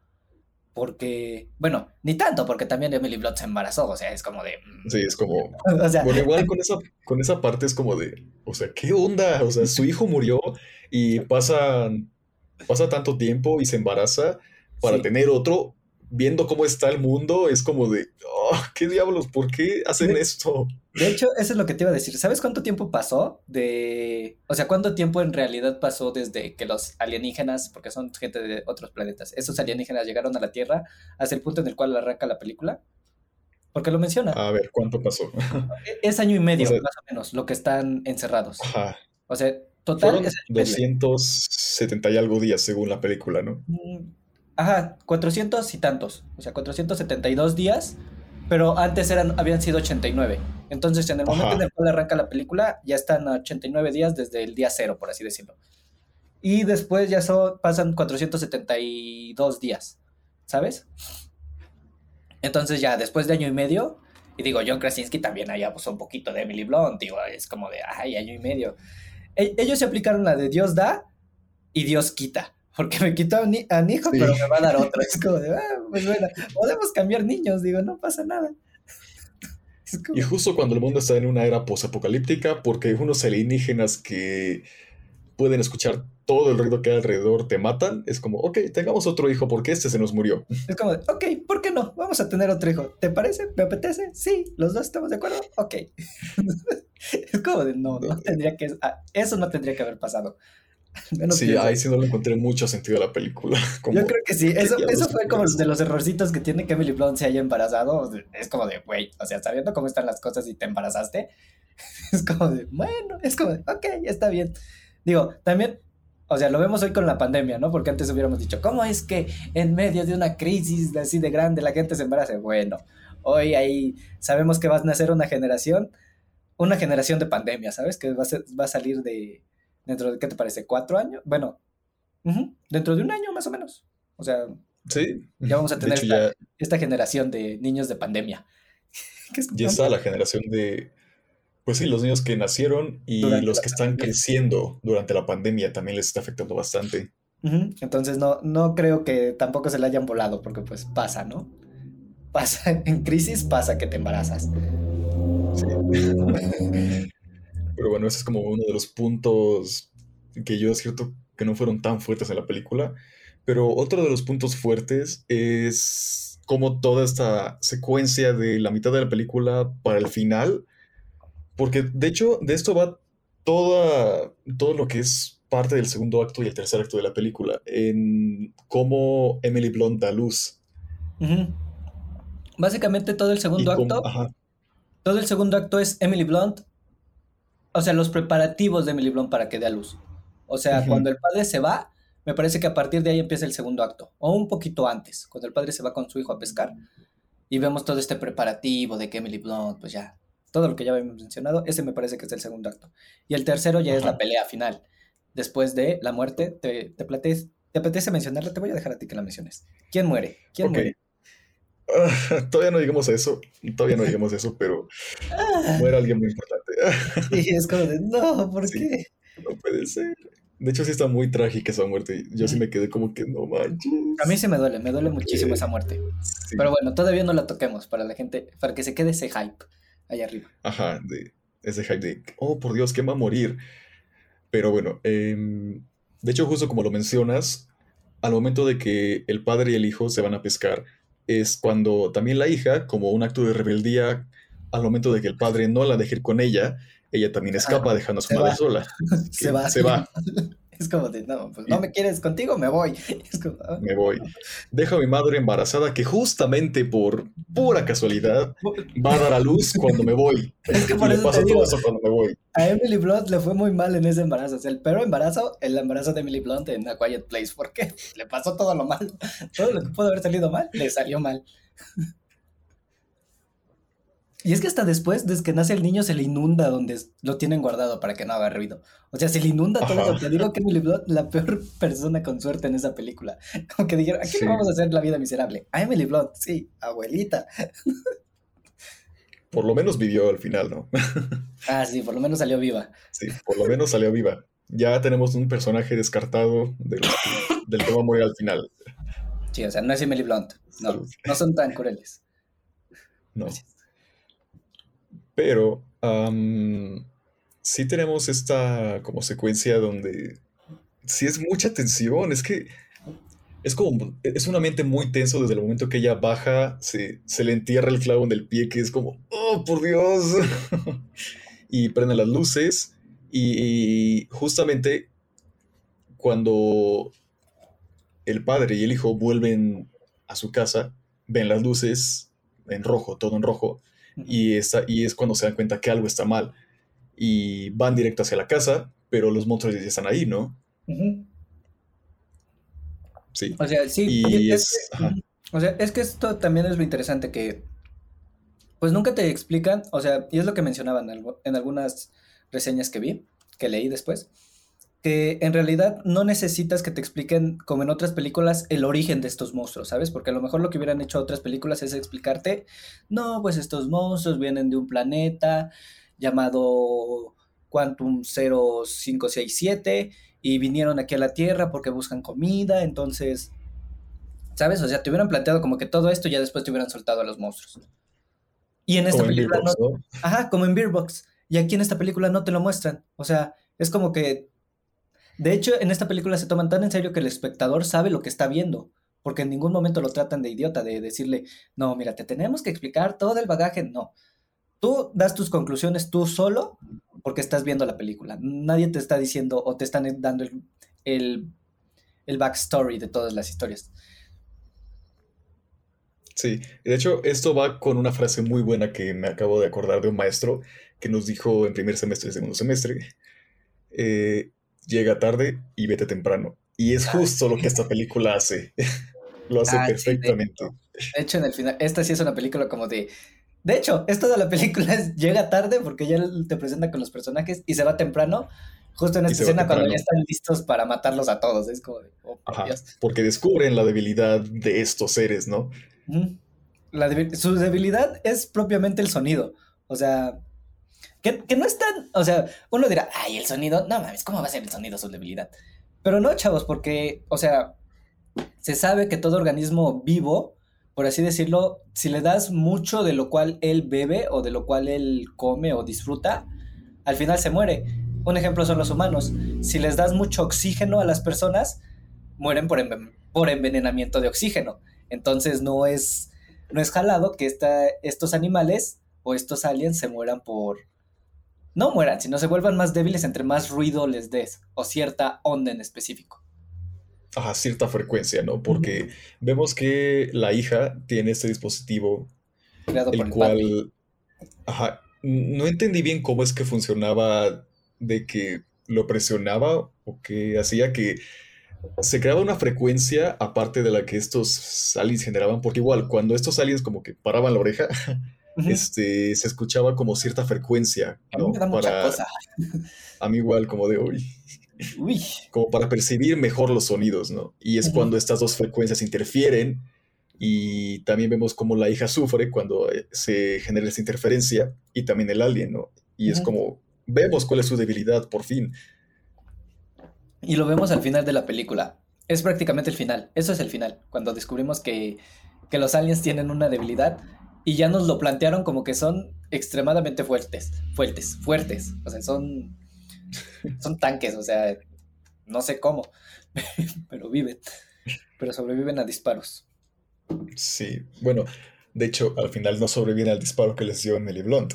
Porque, bueno, ni tanto, porque también Emily Blunt se embarazó, o sea, es como de... mm, Sí, es como... [LAUGHS] O sea, bueno, igual con esa, con esa parte es como de, o sea, ¿qué onda? O sea, su hijo murió y pasa, pasa tanto tiempo y se embaraza para Sí. tener otro, viendo cómo está el mundo, es como de, oh, ¿qué diablos? ¿Por qué hacen esto? De hecho, eso es lo que te iba a decir. ¿Sabes cuánto tiempo pasó de... O sea, cuánto tiempo en realidad pasó desde que los alienígenas, porque son gente de otros planetas, esos alienígenas llegaron a la Tierra hasta el punto en el cual arranca la película? Porque lo menciona. A ver, ¿cuánto pasó? E- Es año y medio, O sea- más o menos, lo que están encerrados. Ajá, O sea, total fueron es año y medio. 270 y algo días según la película, ¿no? Mm, Ajá, 400 y tantos. O sea, 472 días, pero antes eran, habían sido 89. Entonces, en el momento Ajá. en el cual arranca la película, ya están a 89 días desde el día cero, por así decirlo. Y después ya son, pasan 472 días, ¿sabes? Entonces ya después de año y medio, y digo, John Krasinski también allá puso un poquito de Emily Blunt, digo, es como de, ay, año y medio. E- ellos se aplicaron la de Dios da y Dios quita. Porque me quitó a un, a un hijo, Sí. pero me va a dar otro. Es como de, ah, pues bueno, podemos cambiar niños, digo, no pasa nada. [LAUGHS] Como- Y justo cuando el mundo está en una era posapocalíptica, porque unos alienígenas que pueden escuchar todo el ruido que hay alrededor te matan, es como, ok, tengamos otro hijo porque este se nos murió. [LAUGHS] Es como, de, ok, ¿por qué no? Vamos a tener otro hijo. ¿Te parece? ¿Me apetece? Sí, los dos estamos de acuerdo. Ok. [LAUGHS] es como de, no, no tendría que, ah, eso no tendría que haber pasado. [LAUGHS] Menos Sí, ahí sí no le encontré mucho sentido a la película. [LAUGHS] Como, Yo creo que sí, eso, eso fue como de los errorcitos que tiene que Emily Blunt se haya embarazado. Es como de, güey, o sea, sabiendo cómo están las cosas y te embarazaste, [LAUGHS] es como de, bueno, es como de, ok, está bien. Digo, también, o sea, lo vemos hoy con la pandemia, ¿no? Porque antes hubiéramos dicho, ¿cómo es que en medio de una crisis así de grande la gente se embaraza? Bueno, hoy ahí sabemos que va a nacer una generación, una generación de pandemia, ¿sabes? Que va a, ser- va a salir de, dentro de, ¿qué te parece? ¿Cuatro años? Bueno, dentro de un año más o menos. O sea, Sí, Ya vamos a tener hecho esta- ya, esta generación de niños de pandemia. [LAUGHS] Es ya está la generación de, pues sí, los niños que nacieron y Durante los la que están pandemia. creciendo durante la pandemia también les está afectando bastante. Entonces no, no creo que tampoco se le hayan volado, porque pues pasa, ¿no? Pasa, [LAUGHS] en crisis pasa que te embarazas. Sí. [LAUGHS] Pero bueno, ese es como uno de los puntos que yo es cierto que no fueron tan fuertes en la película. Pero otro de los puntos fuertes es como toda esta secuencia de la mitad de la película para el final. Porque de hecho, de esto va toda, todo lo que es parte del segundo acto y el tercer acto de la película. En cómo Emily Blunt da luz. Básicamente todo el segundo acto, todo el segundo acto es Emily Blunt, o sea, los preparativos de Emily Blunt para que dé a luz. O sea, cuando el padre se va, me parece que a partir de ahí empieza el segundo acto, o un poquito antes, cuando el padre se va con su hijo a pescar y vemos todo este preparativo de que Emily Blunt, pues ya, todo lo que ya habíamos mencionado, ese me parece que es el segundo acto. Y el tercero ya es la pelea final, después de la muerte, ¿te, te, te apetece mencionarla? Te voy a dejar a ti que la menciones. ¿Quién muere? ¿Quién muere? [LAUGHS] Todavía no llegamos a eso, todavía no llegamos a eso, pero Ah, muere alguien muy importante. [LAUGHS] y es como de, no, ¿por Sí. qué? No puede ser. De hecho, sí está muy trágica esa muerte. Yo sí me quedé como que no manches. A mí sí me duele, me duele muchísimo Eh, esa muerte. Sí. Pero bueno, todavía no la toquemos para la gente, para que se quede ese hype allá arriba. Ajá, de ese hype de, oh por Dios, ¿quién va a morir? Pero bueno, em, de hecho, justo como lo mencionas, al momento de que el padre y el hijo se van a pescar, es cuando también la hija, como un acto de rebeldía, al momento de que el padre no la deje ir con ella, ella también escapa dejando a su madre va. sola. [LAUGHS] Se va. Se va. [LAUGHS] Es como de, no, pues no me quieres contigo, me voy. [LAUGHS] Es como, ah. Me voy. Dejo a mi madre embarazada que justamente por pura casualidad va a dar a luz cuando me voy. [LAUGHS] Es que por Y le eso te digo, todo eso cuando me voy. a Emily Blunt le fue muy mal en ese embarazo. O sea, el peor embarazo, el embarazo de Emily Blunt en A Quiet Place. ¿Por qué? [LAUGHS] Le pasó todo lo malo. Todo lo que pudo haber salido mal, le salió mal. Y es que hasta después, desde que nace el niño, se le inunda donde lo tienen guardado para que no haga ruido. O sea, se le inunda todo. Ajá. Te digo que Emily Blunt, la peor [LAUGHS] persona con suerte en esa película. Como que dijeron, ¿a quién Sí. le vamos a hacer la vida miserable? A Emily Blunt, sí, abuelita. Por lo menos vivió al final, ¿no? [LAUGHS] Ah, sí, por lo menos salió viva. Sí, por lo menos salió viva. Ya tenemos un personaje descartado de los que- del que va a morir al final. Sí, o sea, no es Emily Blunt. No, Salud. no son tan crueles. No. Gracias. Pero am, sí tenemos esta como secuencia donde sí es mucha tensión. Es que es como, es un ambiente muy tenso desde el momento que ella baja, se, se le entierra el clavo en el pie, que es como, oh, por Dios. [LAUGHS] y prenden las luces. Y justamente cuando el padre y el hijo vuelven a su casa, ven las luces en rojo, todo en rojo, y, está, y es cuando se dan cuenta que algo está mal. Y van directo hacia la casa, pero los monstruos ya están ahí, ¿no? Sí. O sea, sí. Y es es- que- ajá. o sea, es que esto también es lo interesante que, pues nunca te explican, o sea, y es lo que mencionaban en en algunas reseñas que vi, que leí después, que en realidad no necesitas que te expliquen, como en otras películas, el origen de estos monstruos, ¿sabes? Porque a lo mejor lo que hubieran hecho otras películas es explicarte, no, pues estos monstruos vienen de un planeta llamado Quantum 0567 y vinieron aquí a la Tierra porque buscan comida, entonces, ¿sabes? O sea, te hubieran planteado como que todo esto y ya después te hubieran soltado a los monstruos. Y en esta Como en película Beer Box, no, ¿no? Ajá, como en Beer Box. Y aquí en esta película no te lo muestran. O sea, es como que. De hecho, en esta película se toman tan en serio que el espectador sabe lo que está viendo. Porque en ningún momento lo tratan de idiota, de decirle, no, mira, te tenemos que explicar todo el bagaje. No. Tú das tus conclusiones tú solo porque estás viendo la película. Nadie te está diciendo o te están dando el, el, el backstory de todas las historias. Sí, de hecho, esto va con una frase muy buena que me acabo de acordar de un maestro que nos dijo en primer semestre y segundo semestre. eh, llega tarde y vete temprano. Y es justo lo que esta película hace. [LAUGHS] Lo hace Ah, sí, de perfectamente. De hecho, en el final, esta sí es una película como de. De hecho, esta de la película es, llega tarde porque ya te presenta con los personajes y se va temprano, justo en esta escena cuando ya están listos para matarlos a todos. Es como de, oh, por Ajá, Dios. porque descubren la debilidad de estos seres, ¿no? La su debilidad es propiamente el sonido. O sea, que, no es tan. O sea, uno dirá, ay, el sonido. No mames, ¿cómo va a ser el sonido su debilidad? Pero no, chavos, porque, o sea, se sabe que todo organismo vivo, por así decirlo, si le das mucho de lo cual él bebe o de lo cual él come o disfruta, al final se muere. Un ejemplo son los humanos. Si les das mucho oxígeno a las personas, mueren por, por envenenamiento de oxígeno. Entonces no es, no es jalado que esta- estos animales o estos aliens se mueran por... No mueran, sino se vuelvan más débiles entre más ruido les des o cierta onda en específico. A cierta frecuencia, ¿no? Porque vemos que la hija tiene este dispositivo Creado el cual, ajá, no entendí bien cómo es que funcionaba de que lo presionaba o que hacía que se creaba una frecuencia aparte de la que estos aliens generaban, porque igual cuando estos aliens como que paraban la oreja, [LAUGHS] Este, se escuchaba como cierta frecuencia, A mí ¿no? me da mucha Para, cosa. a mí igual como de hoy, Uy. como para percibir mejor los sonidos, ¿no? Y es cuando estas dos frecuencias interfieren y también vemos cómo la hija sufre cuando eh, se genera esa interferencia y también el alien, ¿no? Y es como, vemos cuál es su debilidad por fin. Y lo vemos al final de la película. Es prácticamente el final. Eso es el final. Cuando descubrimos que, que los aliens tienen una debilidad y ya nos lo plantearon como que son extremadamente fuertes. Fuertes, fuertes. O sea, son, son tanques. O sea, no sé cómo. [LAUGHS] Pero viven. Pero sobreviven a disparos. Sí, bueno, de hecho, al final no sobreviene al disparo que les dio Emily Blunt.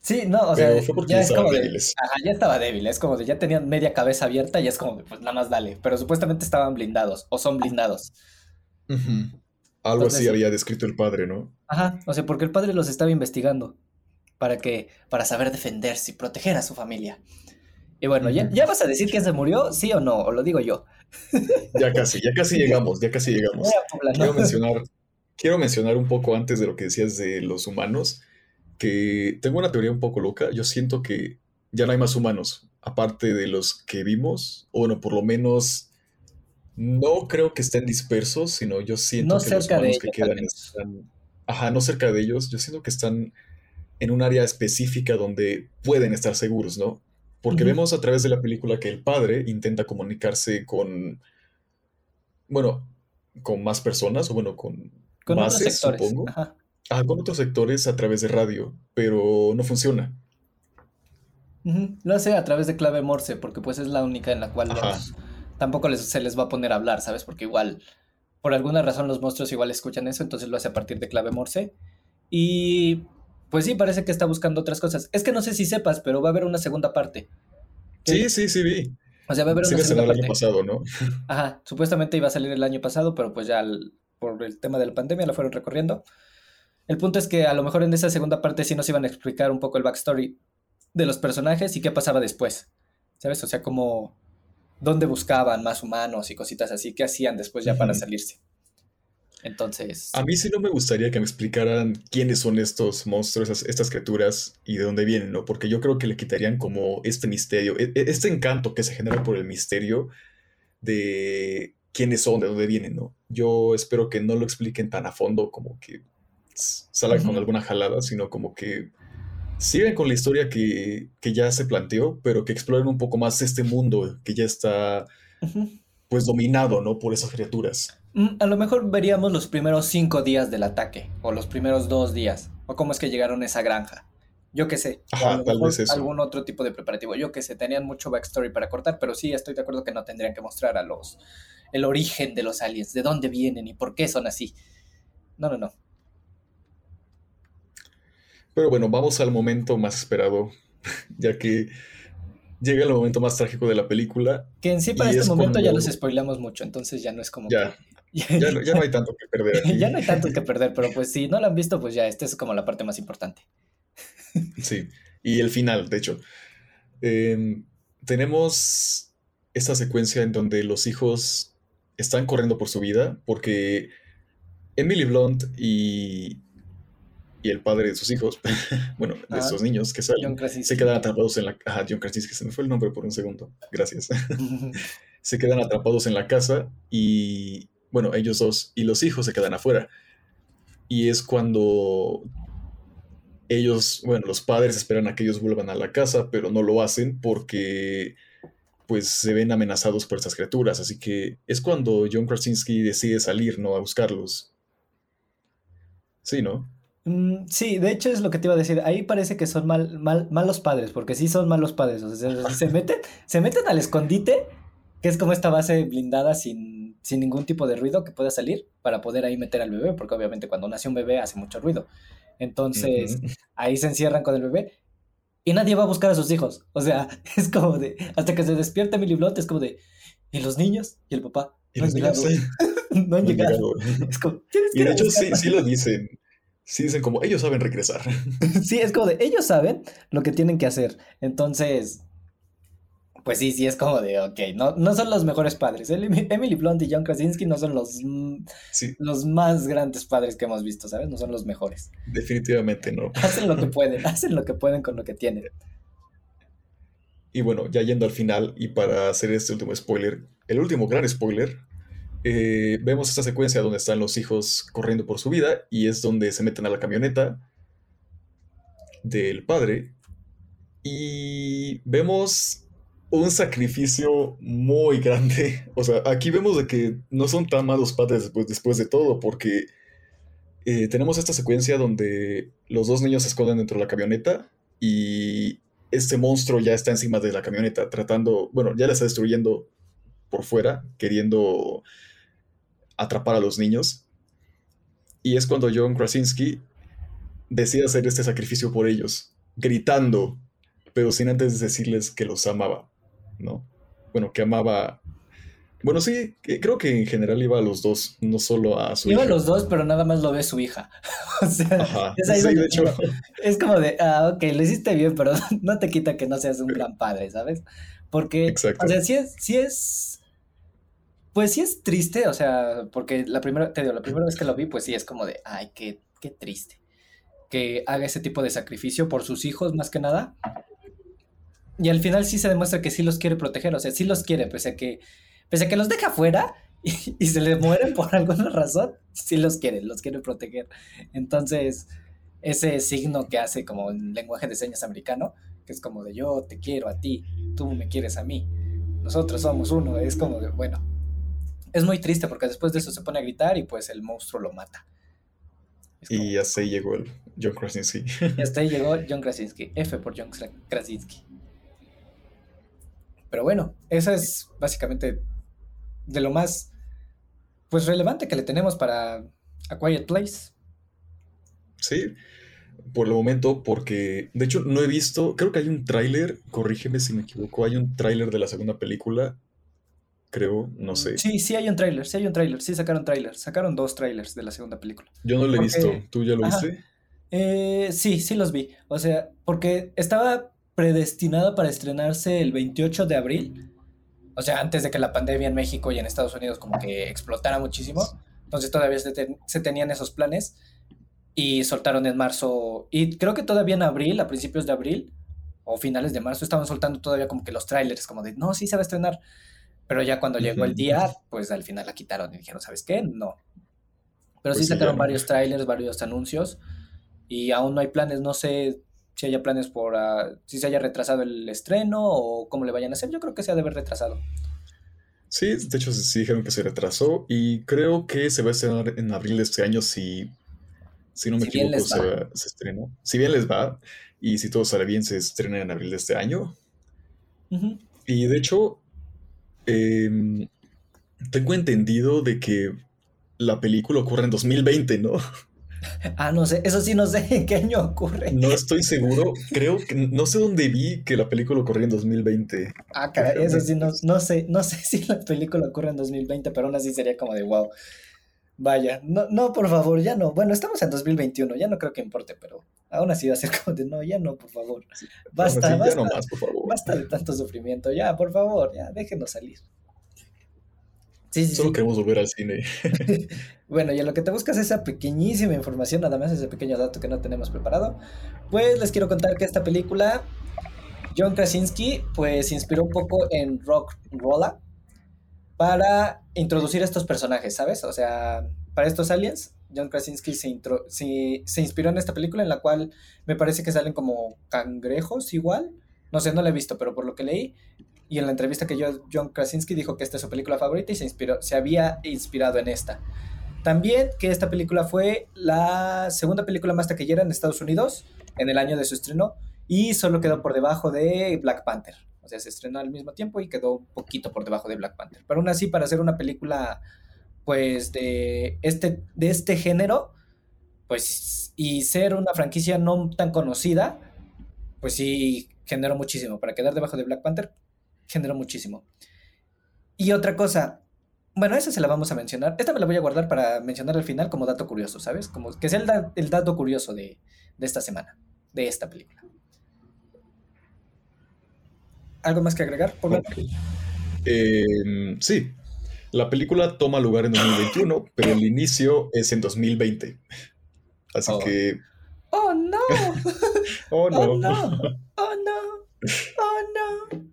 Sí, no, o sea, Pero fue porque ya es como de, ajá, ya estaba débil, es como de, ya tenían media cabeza abierta y es como de, pues nada más dale, pero supuestamente estaban blindados, o son blindados. Algo Entonces, así había descrito el padre, ¿no? Ajá, o sea, porque el padre los estaba investigando para que, para saber defenderse y proteger a su familia. Y bueno, ¿ya, ya vas a decir que se murió, sí o no? O lo digo yo. Ya casi, ya casi llegamos, ya casi llegamos. Quiero mencionar, quiero mencionar un poco antes de lo que decías de los humanos, que tengo una teoría un poco loca. Yo siento que ya no hay más humanos, aparte de los que vimos, o bueno, por lo menos no creo que estén dispersos, sino yo siento No que los humanos que quedan están, ajá, no cerca de ellos, yo siento que están en un área específica donde pueden estar seguros, ¿no? Porque vemos a través de la película que el padre intenta comunicarse con, bueno, con más personas, o bueno, con Con otros bases, sectores. supongo. Ajá. Ah, con otros sectores a través de radio, pero no funciona. Ujú, Lo hace a través de clave Morse, porque pues es la única en la cual los- tampoco les, se les va a poner a hablar, ¿sabes? Porque igual, por alguna razón los monstruos igual escuchan eso, entonces lo hace a partir de clave Morse. Y pues sí, parece que está buscando otras cosas. Es que no sé si sepas, pero va a haber una segunda parte. Sí, sí, sí vi. O sea, va a haber Sí una segunda el año parte. pasado, ¿no? [LAUGHS] Ajá, supuestamente iba a salir el año pasado, pero pues ya por el tema de la pandemia la fueron recorriendo. El punto es que a lo mejor en esa segunda parte sí nos iban a explicar un poco el backstory de los personajes y qué pasaba después. ¿Sabes? O sea, como dónde buscaban más humanos y cositas así, qué hacían después ya para salirse. Entonces, A mí sí no me gustaría que me explicaran quiénes son estos monstruos, estas criaturas y de dónde vienen, ¿no? Porque yo creo que le quitarían como este misterio, e- e- este encanto que se genera por el misterio de quiénes son, de dónde vienen, ¿no? Yo espero que no lo expliquen tan a fondo como que salgan con alguna jalada, sino como que sigan con la historia que, que ya se planteó, pero que exploren un poco más este mundo que ya está pues dominado, ¿no? Por esas criaturas. Mm, a lo mejor veríamos los primeros cinco días del ataque, o los primeros dos días, o cómo es que llegaron a esa granja. Yo qué sé, Ajá, a lo tal mejor vez eso. algún otro tipo de preparativo. Yo qué sé, tenían mucho backstory para cortar, pero sí estoy de acuerdo que no tendrían que mostrar a los el origen de los aliens, de dónde vienen y por qué son así. No, no, no. Pero bueno, vamos al momento más esperado, [LAUGHS] ya que llega el momento más trágico de la película. Que en sí para este es momento ya los spoilamos mucho, entonces ya no es como Ya, que... ya, no- ya no hay tanto que perder aquí. [LAUGHS] ya no hay tanto que perder, pero pues si no lo han visto, pues ya, esta es como la parte más importante. [LAUGHS] Sí, y el final, de hecho. Em, tenemos esta secuencia en donde los hijos están corriendo por su vida porque Emily Blunt y, y el padre de sus hijos, [LAUGHS] bueno, de Ajá. estos niños que salen, se quedan atrapados en la... Ajá, John Krasinski, se me fue el nombre por un segundo. Gracias. [LAUGHS] [LAUGHS] se quedan atrapados en la casa y, bueno, ellos dos y los hijos se quedan afuera. Y es cuando ellos, bueno, los padres esperan a que ellos vuelvan a la casa, pero no lo hacen porque pues se ven amenazados por estas criaturas. Así que es cuando John Krasinski decide salir, ¿no? A buscarlos. Sí, ¿no? Mm, sí, de hecho es lo que te iba a decir. Ahí parece que son mal, mal, malos padres, porque sí son malos padres. O sea, se, se meten, [LAUGHS] se meten al escondite, que es como esta base blindada sin, sin ningún tipo de ruido que pueda salir, para poder ahí meter al bebé, porque obviamente cuando nace un bebé hace mucho ruido. Entonces, Ujú. ahí se encierran con el bebé y nadie va a buscar a sus hijos. O sea, [LAUGHS] es como de, hasta que se despierta Emily Blunt, es como de, ¿y los niños? ¿Y el papá? Y No han llegado. sí, [LAUGHS] No han no han llegado. llegado. Es como, Y de hecho sí, buscarlos". sí lo dicen. Sí dicen como, ellos saben regresar. [LAUGHS] Sí, es como de, ellos saben lo que tienen que hacer. Entonces, pues sí, sí, es como de, ok, no, no son los mejores padres. Emily Blunt y John Krasinski no son los, Sí, los más grandes padres que hemos visto, ¿sabes? No son los mejores. definitivamente no. [LAUGHS] Hacen lo que [LAUGHS] pueden, hacen lo que pueden con lo que tienen. Y bueno, ya yendo al final y para hacer este último spoiler, el último gran spoiler, eh, vemos esta secuencia donde están los hijos corriendo por su vida y es donde se meten a la camioneta del padre y vemos un sacrificio muy grande. [LAUGHS] O sea, aquí vemos de que no son tan malos padres después, después de todo porque eh, tenemos esta secuencia donde los dos niños se esconden dentro de la camioneta y este monstruo ya está encima de la camioneta, tratando, bueno, ya la está destruyendo por fuera, queriendo atrapar a los niños. Y es cuando John Krasinski decide hacer este sacrificio por ellos. gritando, pero sin antes decirles que los amaba, ¿no? Bueno, que amaba bueno, sí, creo que en general iba a los dos, no solo a su iba a los dos, pero nada más lo ve su hija. [LAUGHS] o sea, es, ahí de hecho. es como de, ah, ok, lo hiciste bien, pero [LAUGHS] no te quita que no seas un gran padre, ¿sabes? Porque, o sea, sí es, sí es, pues sí es triste, o sea, porque la primera, te digo, la primera vez que lo vi, pues sí es como de, ay, qué, qué triste. Que haga ese tipo de sacrificio por sus hijos, más que nada. Y al final sí se demuestra que sí los quiere proteger, o sea, sí los quiere, pese a que pese a que los deja fuera [LAUGHS] y, se les mueren por alguna razón, sí los quiere, los quiere proteger. Entonces, ese signo que hace como en lenguaje de señas americano, que es como de yo te quiero a ti, tú me quieres a mí, nosotros somos uno, es como de, bueno, es muy triste porque después de eso se pone a gritar y pues el monstruo lo mata. y hasta ahí llegó el John Krasinski. Y hasta ahí llegó [LAUGHS] John Krasinski, F por John Krasinski. Pero bueno, esa es básicamente de lo más pues relevante que le tenemos para A Quiet Place. Sí, por el momento, porque de hecho no he visto, creo que hay un tráiler, corrígeme si me equivoco, hay un tráiler de la segunda película, creo, no sé. Sí, sí hay un tráiler, sí hay un tráiler, sí sacaron tráiler, sacaron dos tráilers de la segunda película. Yo no lo he visto, ¿tú ya lo viste? Eh, sí, sí los vi, o sea, porque estaba predestinada para estrenarse el 28 de abril, o sea, antes de que la pandemia en México y en Estados Unidos como que explotara muchísimo. Entonces todavía se, tenían esos planes y soltaron en marzo. Y creo que todavía en abril, a principios de abril o finales de marzo, estaban soltando todavía como que los trailers, como de, no, sí se va a estrenar. Pero ya cuando llegó el día, pues al final la quitaron y dijeron, ¿sabes qué? No. Pero sí pues sacaron varios trailers, varios anuncios y aún no hay planes, no sé si haya planes por, uh, si se haya retrasado el estreno o cómo le vayan a hacer. Yo creo que se ha de haber retrasado. Sí, de hecho sí dijeron que se retrasó y creo que se va a estrenar en abril de este año si, si no me equivoco se, se, estrenó. Si bien les va y si todo sale bien se estrena en abril de este año. Y de hecho, em, tengo entendido de que la película ocurre en 2020, ¿no? [LAUGHS] Ah, no sé, eso sí no sé en qué año ocurre. No estoy seguro, creo que no sé dónde vi que la película ocurrió en 2020. Ah, caray, eso sí, no, no, sé, no sé [LAUGHS] si la película ocurre en 2020, pero aún así sería como de wow. Vaya, no, no, por favor, ya no. Bueno, estamos en 2021, ya no creo que importe, pero aún así va a ser como de no, ya no, por favor. Basta, basta, más, por favor. basta de tanto sufrimiento, ya, por favor, ya, déjenos salir. Solo queremos volver al cine. [LAUGHS] bueno, y a lo que te buscas esa pequeñísima información, nada más ese pequeño dato que no tenemos preparado, pues les quiero contar que esta película, John Krasinski, pues se inspiró un poco en Rock Rolla para introducir estos personajes, ¿sabes? O sea, para estos aliens, John Krasinski se, se inspiró en esta película en la cual me parece que salen como cangrejos igual. No sé, no la he visto, pero por lo que leí, y en la entrevista que yo, John Krasinski dijo que esta es su película favorita y se, inspiró, se había inspirado en esta. También que esta película fue la segunda película más taquillera en Estados Unidos en el año de su estreno y solo quedó por debajo de Black Panther. O sea, se estrenó al mismo tiempo y quedó un poquito por debajo de Black Panther. Pero aún así, para hacer una película, pues, de este, de este género, pues, y ser una franquicia no tan conocida, pues sí generó muchísimo. Para quedar debajo de Black Panther, generó muchísimo. Y otra cosa, bueno, esa se la vamos a mencionar. Esta me la voy a guardar para mencionar al final como dato curioso, ¿sabes? Como que sea el, dato curioso de, esta semana, de esta película. ¿Algo más que agregar? Por em, sí, la película toma lugar en 2021, [GASPS] pero el inicio es en 2020. Así oh. que... ¡Oh, no! [LAUGHS] ¡Oh, no! [LAUGHS] ¡Oh, no! ¡Oh, no! ¡Oh, no!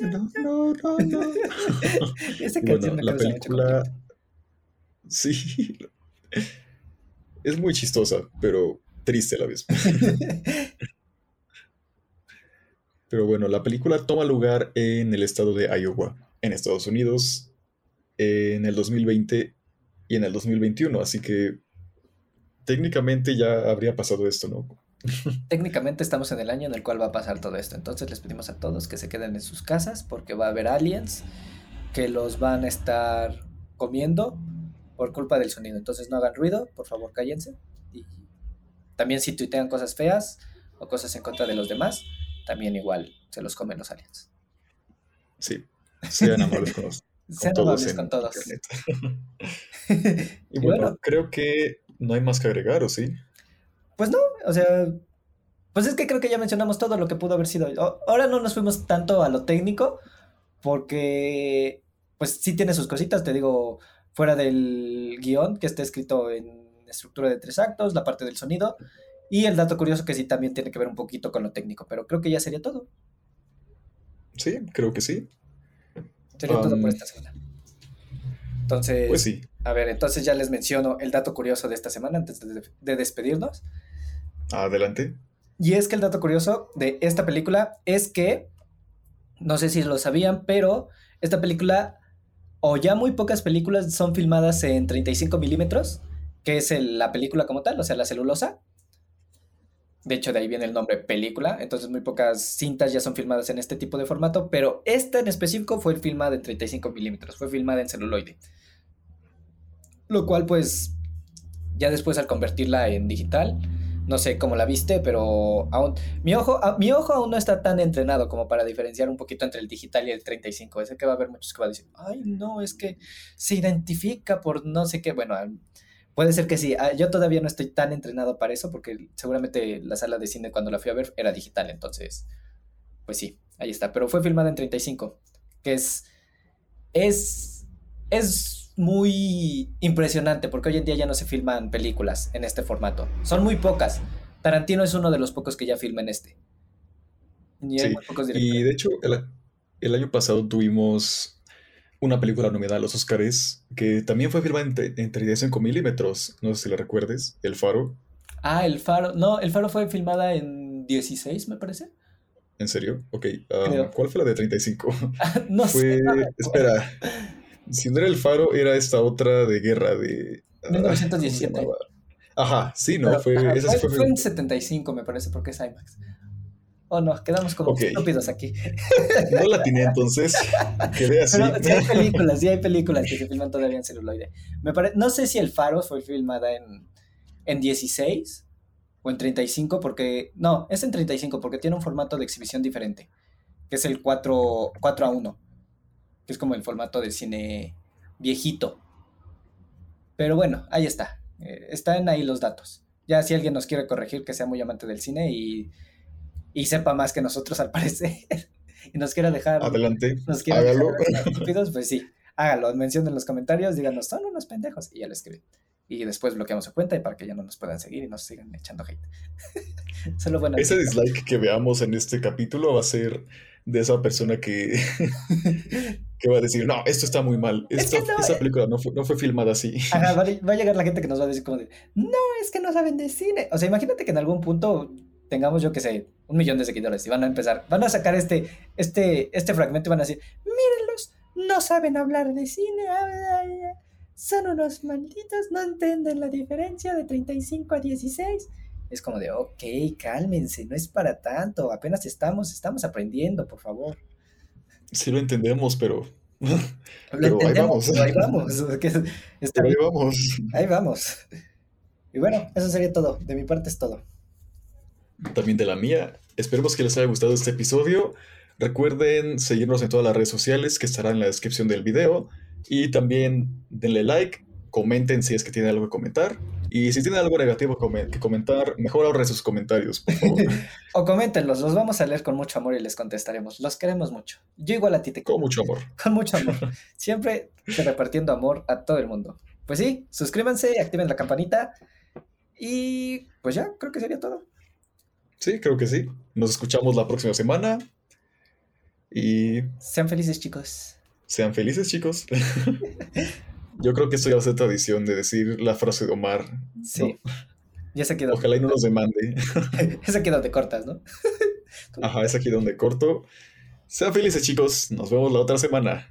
no, no, no, no, no. [LAUGHS] Esa canción bueno, la película... Sí. Es muy chistosa, pero triste a la vez. Pero bueno, la película toma lugar en el estado de Iowa, en Estados Unidos, en el 2020 y en el 2021, así que técnicamente ya habría pasado esto, ¿no? [LAUGHS] Técnicamente estamos en el año en el cual va a pasar todo esto. Entonces les pedimos a todos que se queden en sus casas porque va a haber aliens que los van a estar comiendo por culpa del sonido. Entonces no hagan ruido, por favor cállense y también si tuitean cosas feas o cosas en contra de los demás, también igual se los comen los aliens. Sí, [LAUGHS] sean amables con, los, sean amables con todos. [LAUGHS] y, bueno, creo que no hay más que agregar, ¿o sí? Pues no, o sea, pues es que creo que ya mencionamos todo lo que pudo haber sido. Ahora no nos fuimos tanto a lo técnico, porque pues sí tiene sus cositas, te digo, fuera del guion que está escrito en estructura de tres actos, la parte del sonido y el dato curioso que sí también tiene que ver un poquito con lo técnico, pero creo que ya sería todo. Sí, creo que sí. Sería todo por um, esta semana. Entonces, pues sí. a ver, entonces ya les menciono el dato curioso de esta semana antes de despedirnos. Adelante. Y es que el dato curioso de esta película es que, no sé si lo sabían, pero esta película, o ya muy pocas películas son filmadas en 35 milímetros, que es la película como tal, o sea, la celulosa. De hecho, de ahí viene el nombre película. Entonces, muy pocas cintas ya son filmadas en este tipo de formato. Pero esta en específico fue filmada en 35 milímetros. Fue filmada en celuloide. Lo cual, pues, ya después al convertirla en digital, no sé cómo la viste, pero aún mi ojo, mi ojo aún no está tan entrenado como para diferenciar un poquito entre el digital y el 35. Ese que va a haber muchos que van a decir, ay, no, es que se identifica por no sé qué. Bueno, puede ser que sí. Ah, yo todavía no estoy tan entrenado para eso porque seguramente la sala de cine cuando la fui a ver era digital. Entonces, pues sí, ahí está. Pero fue filmada en 35, que es, es, es muy impresionante porque hoy en día ya no se filman películas en este formato. Son muy pocas. Tarantino es uno de los pocos que ya filma en este. Y, y de hecho, el, año pasado tuvimos una película nominada a los Oscars que también fue filmada en, en 35 milímetros. No sé si la recuerdes, El Faro. Ah, El Faro. No, El Faro fue filmada en 16, me parece. ¿En serio? Ok. Ah, ¿Cuál fue la de 35? [LAUGHS] no sé. Espera. Si no era el faro, era esta otra de guerra de. 1917. Ah, Ajá, sí, ¿no? fue, esa fue, fue, en 75, me parece, porque es IMAX. Oh, no, quedamos como estúpidos aquí. [LAUGHS] No la tiene entonces. Quedé así. Pero sí hay películas, sí hay películas que se filman todavía en celuloide. Me pare... No sé si El Faro fue filmada en, en 16 o en 35, porque. No, es en 35, porque tiene un formato de exhibición diferente, que es el 4, 4 a 1 que es como el formato de cine viejito. Pero bueno, ahí está. Eh, están ahí los datos. Ya si alguien nos quiere corregir, que sea muy amante del cine y, y sepa más que nosotros al parecer, [LAUGHS] y nos quiera dejar... Adelante, nos quiera hágalo. estúpidos, pues sí, hágalo, mencionen en los comentarios, díganos, son unos pendejos, y ya lo escriben. Y después bloqueamos su cuenta y para que ya no nos puedan seguir y nos sigan echando hate. [LAUGHS] Solo bueno. Ese dislike que veamos en este capítulo va a ser de esa persona que, [LAUGHS] que va a decir, no, esto está muy mal, esta, esa eh". película no fue, no fue filmada así. va, a llegar la gente que nos va a decir como de, no, es que no saben de cine. O sea, imagínate que en algún punto tengamos, yo que sé, un millón de seguidores y van a empezar, van a sacar este, este, este fragmento y van a decir, mírenlos, no saben hablar de cine, son unos malditos, no entienden la diferencia de 35 a 16 es como de, ok, cálmense, no es para tanto, apenas estamos, estamos aprendiendo, por favor. Sí lo entendemos, pero... [LAUGHS] pero ahí vamos. ahí vamos. ahí vamos. Ahí vamos. Y bueno, eso sería todo. De mi parte es todo. También de la mía. Esperemos que les haya gustado este episodio. Recuerden seguirnos en todas las redes sociales que estarán en la descripción del video. Y también denle like, comenten si es que tienen algo que comentar. Y si tienen algo negativo que comentar, mejor ahorren sus comentarios, por favor. [LAUGHS] o coméntenlos, los vamos a leer con mucho amor y les contestaremos. Los queremos mucho. Yo igual a ti te Con mucho amor. [LAUGHS] Con mucho amor. Siempre repartiendo amor a todo el mundo. Pues sí, suscríbanse, activen la campanita. Y pues ya, creo que sería todo. Sí, creo que sí. Nos escuchamos la próxima semana. Y. Sean felices, chicos. Sean felices, chicos. [LAUGHS] Yo creo que esto ya va a ser tradición de decir la frase de Omar. Sí. Ya se quedó. Ojalá y no nos demande. [LAUGHS] esa queda donde cortas, ¿no? Ajá, es aquí donde corto. Sean felices, chicos. Nos vemos la otra semana.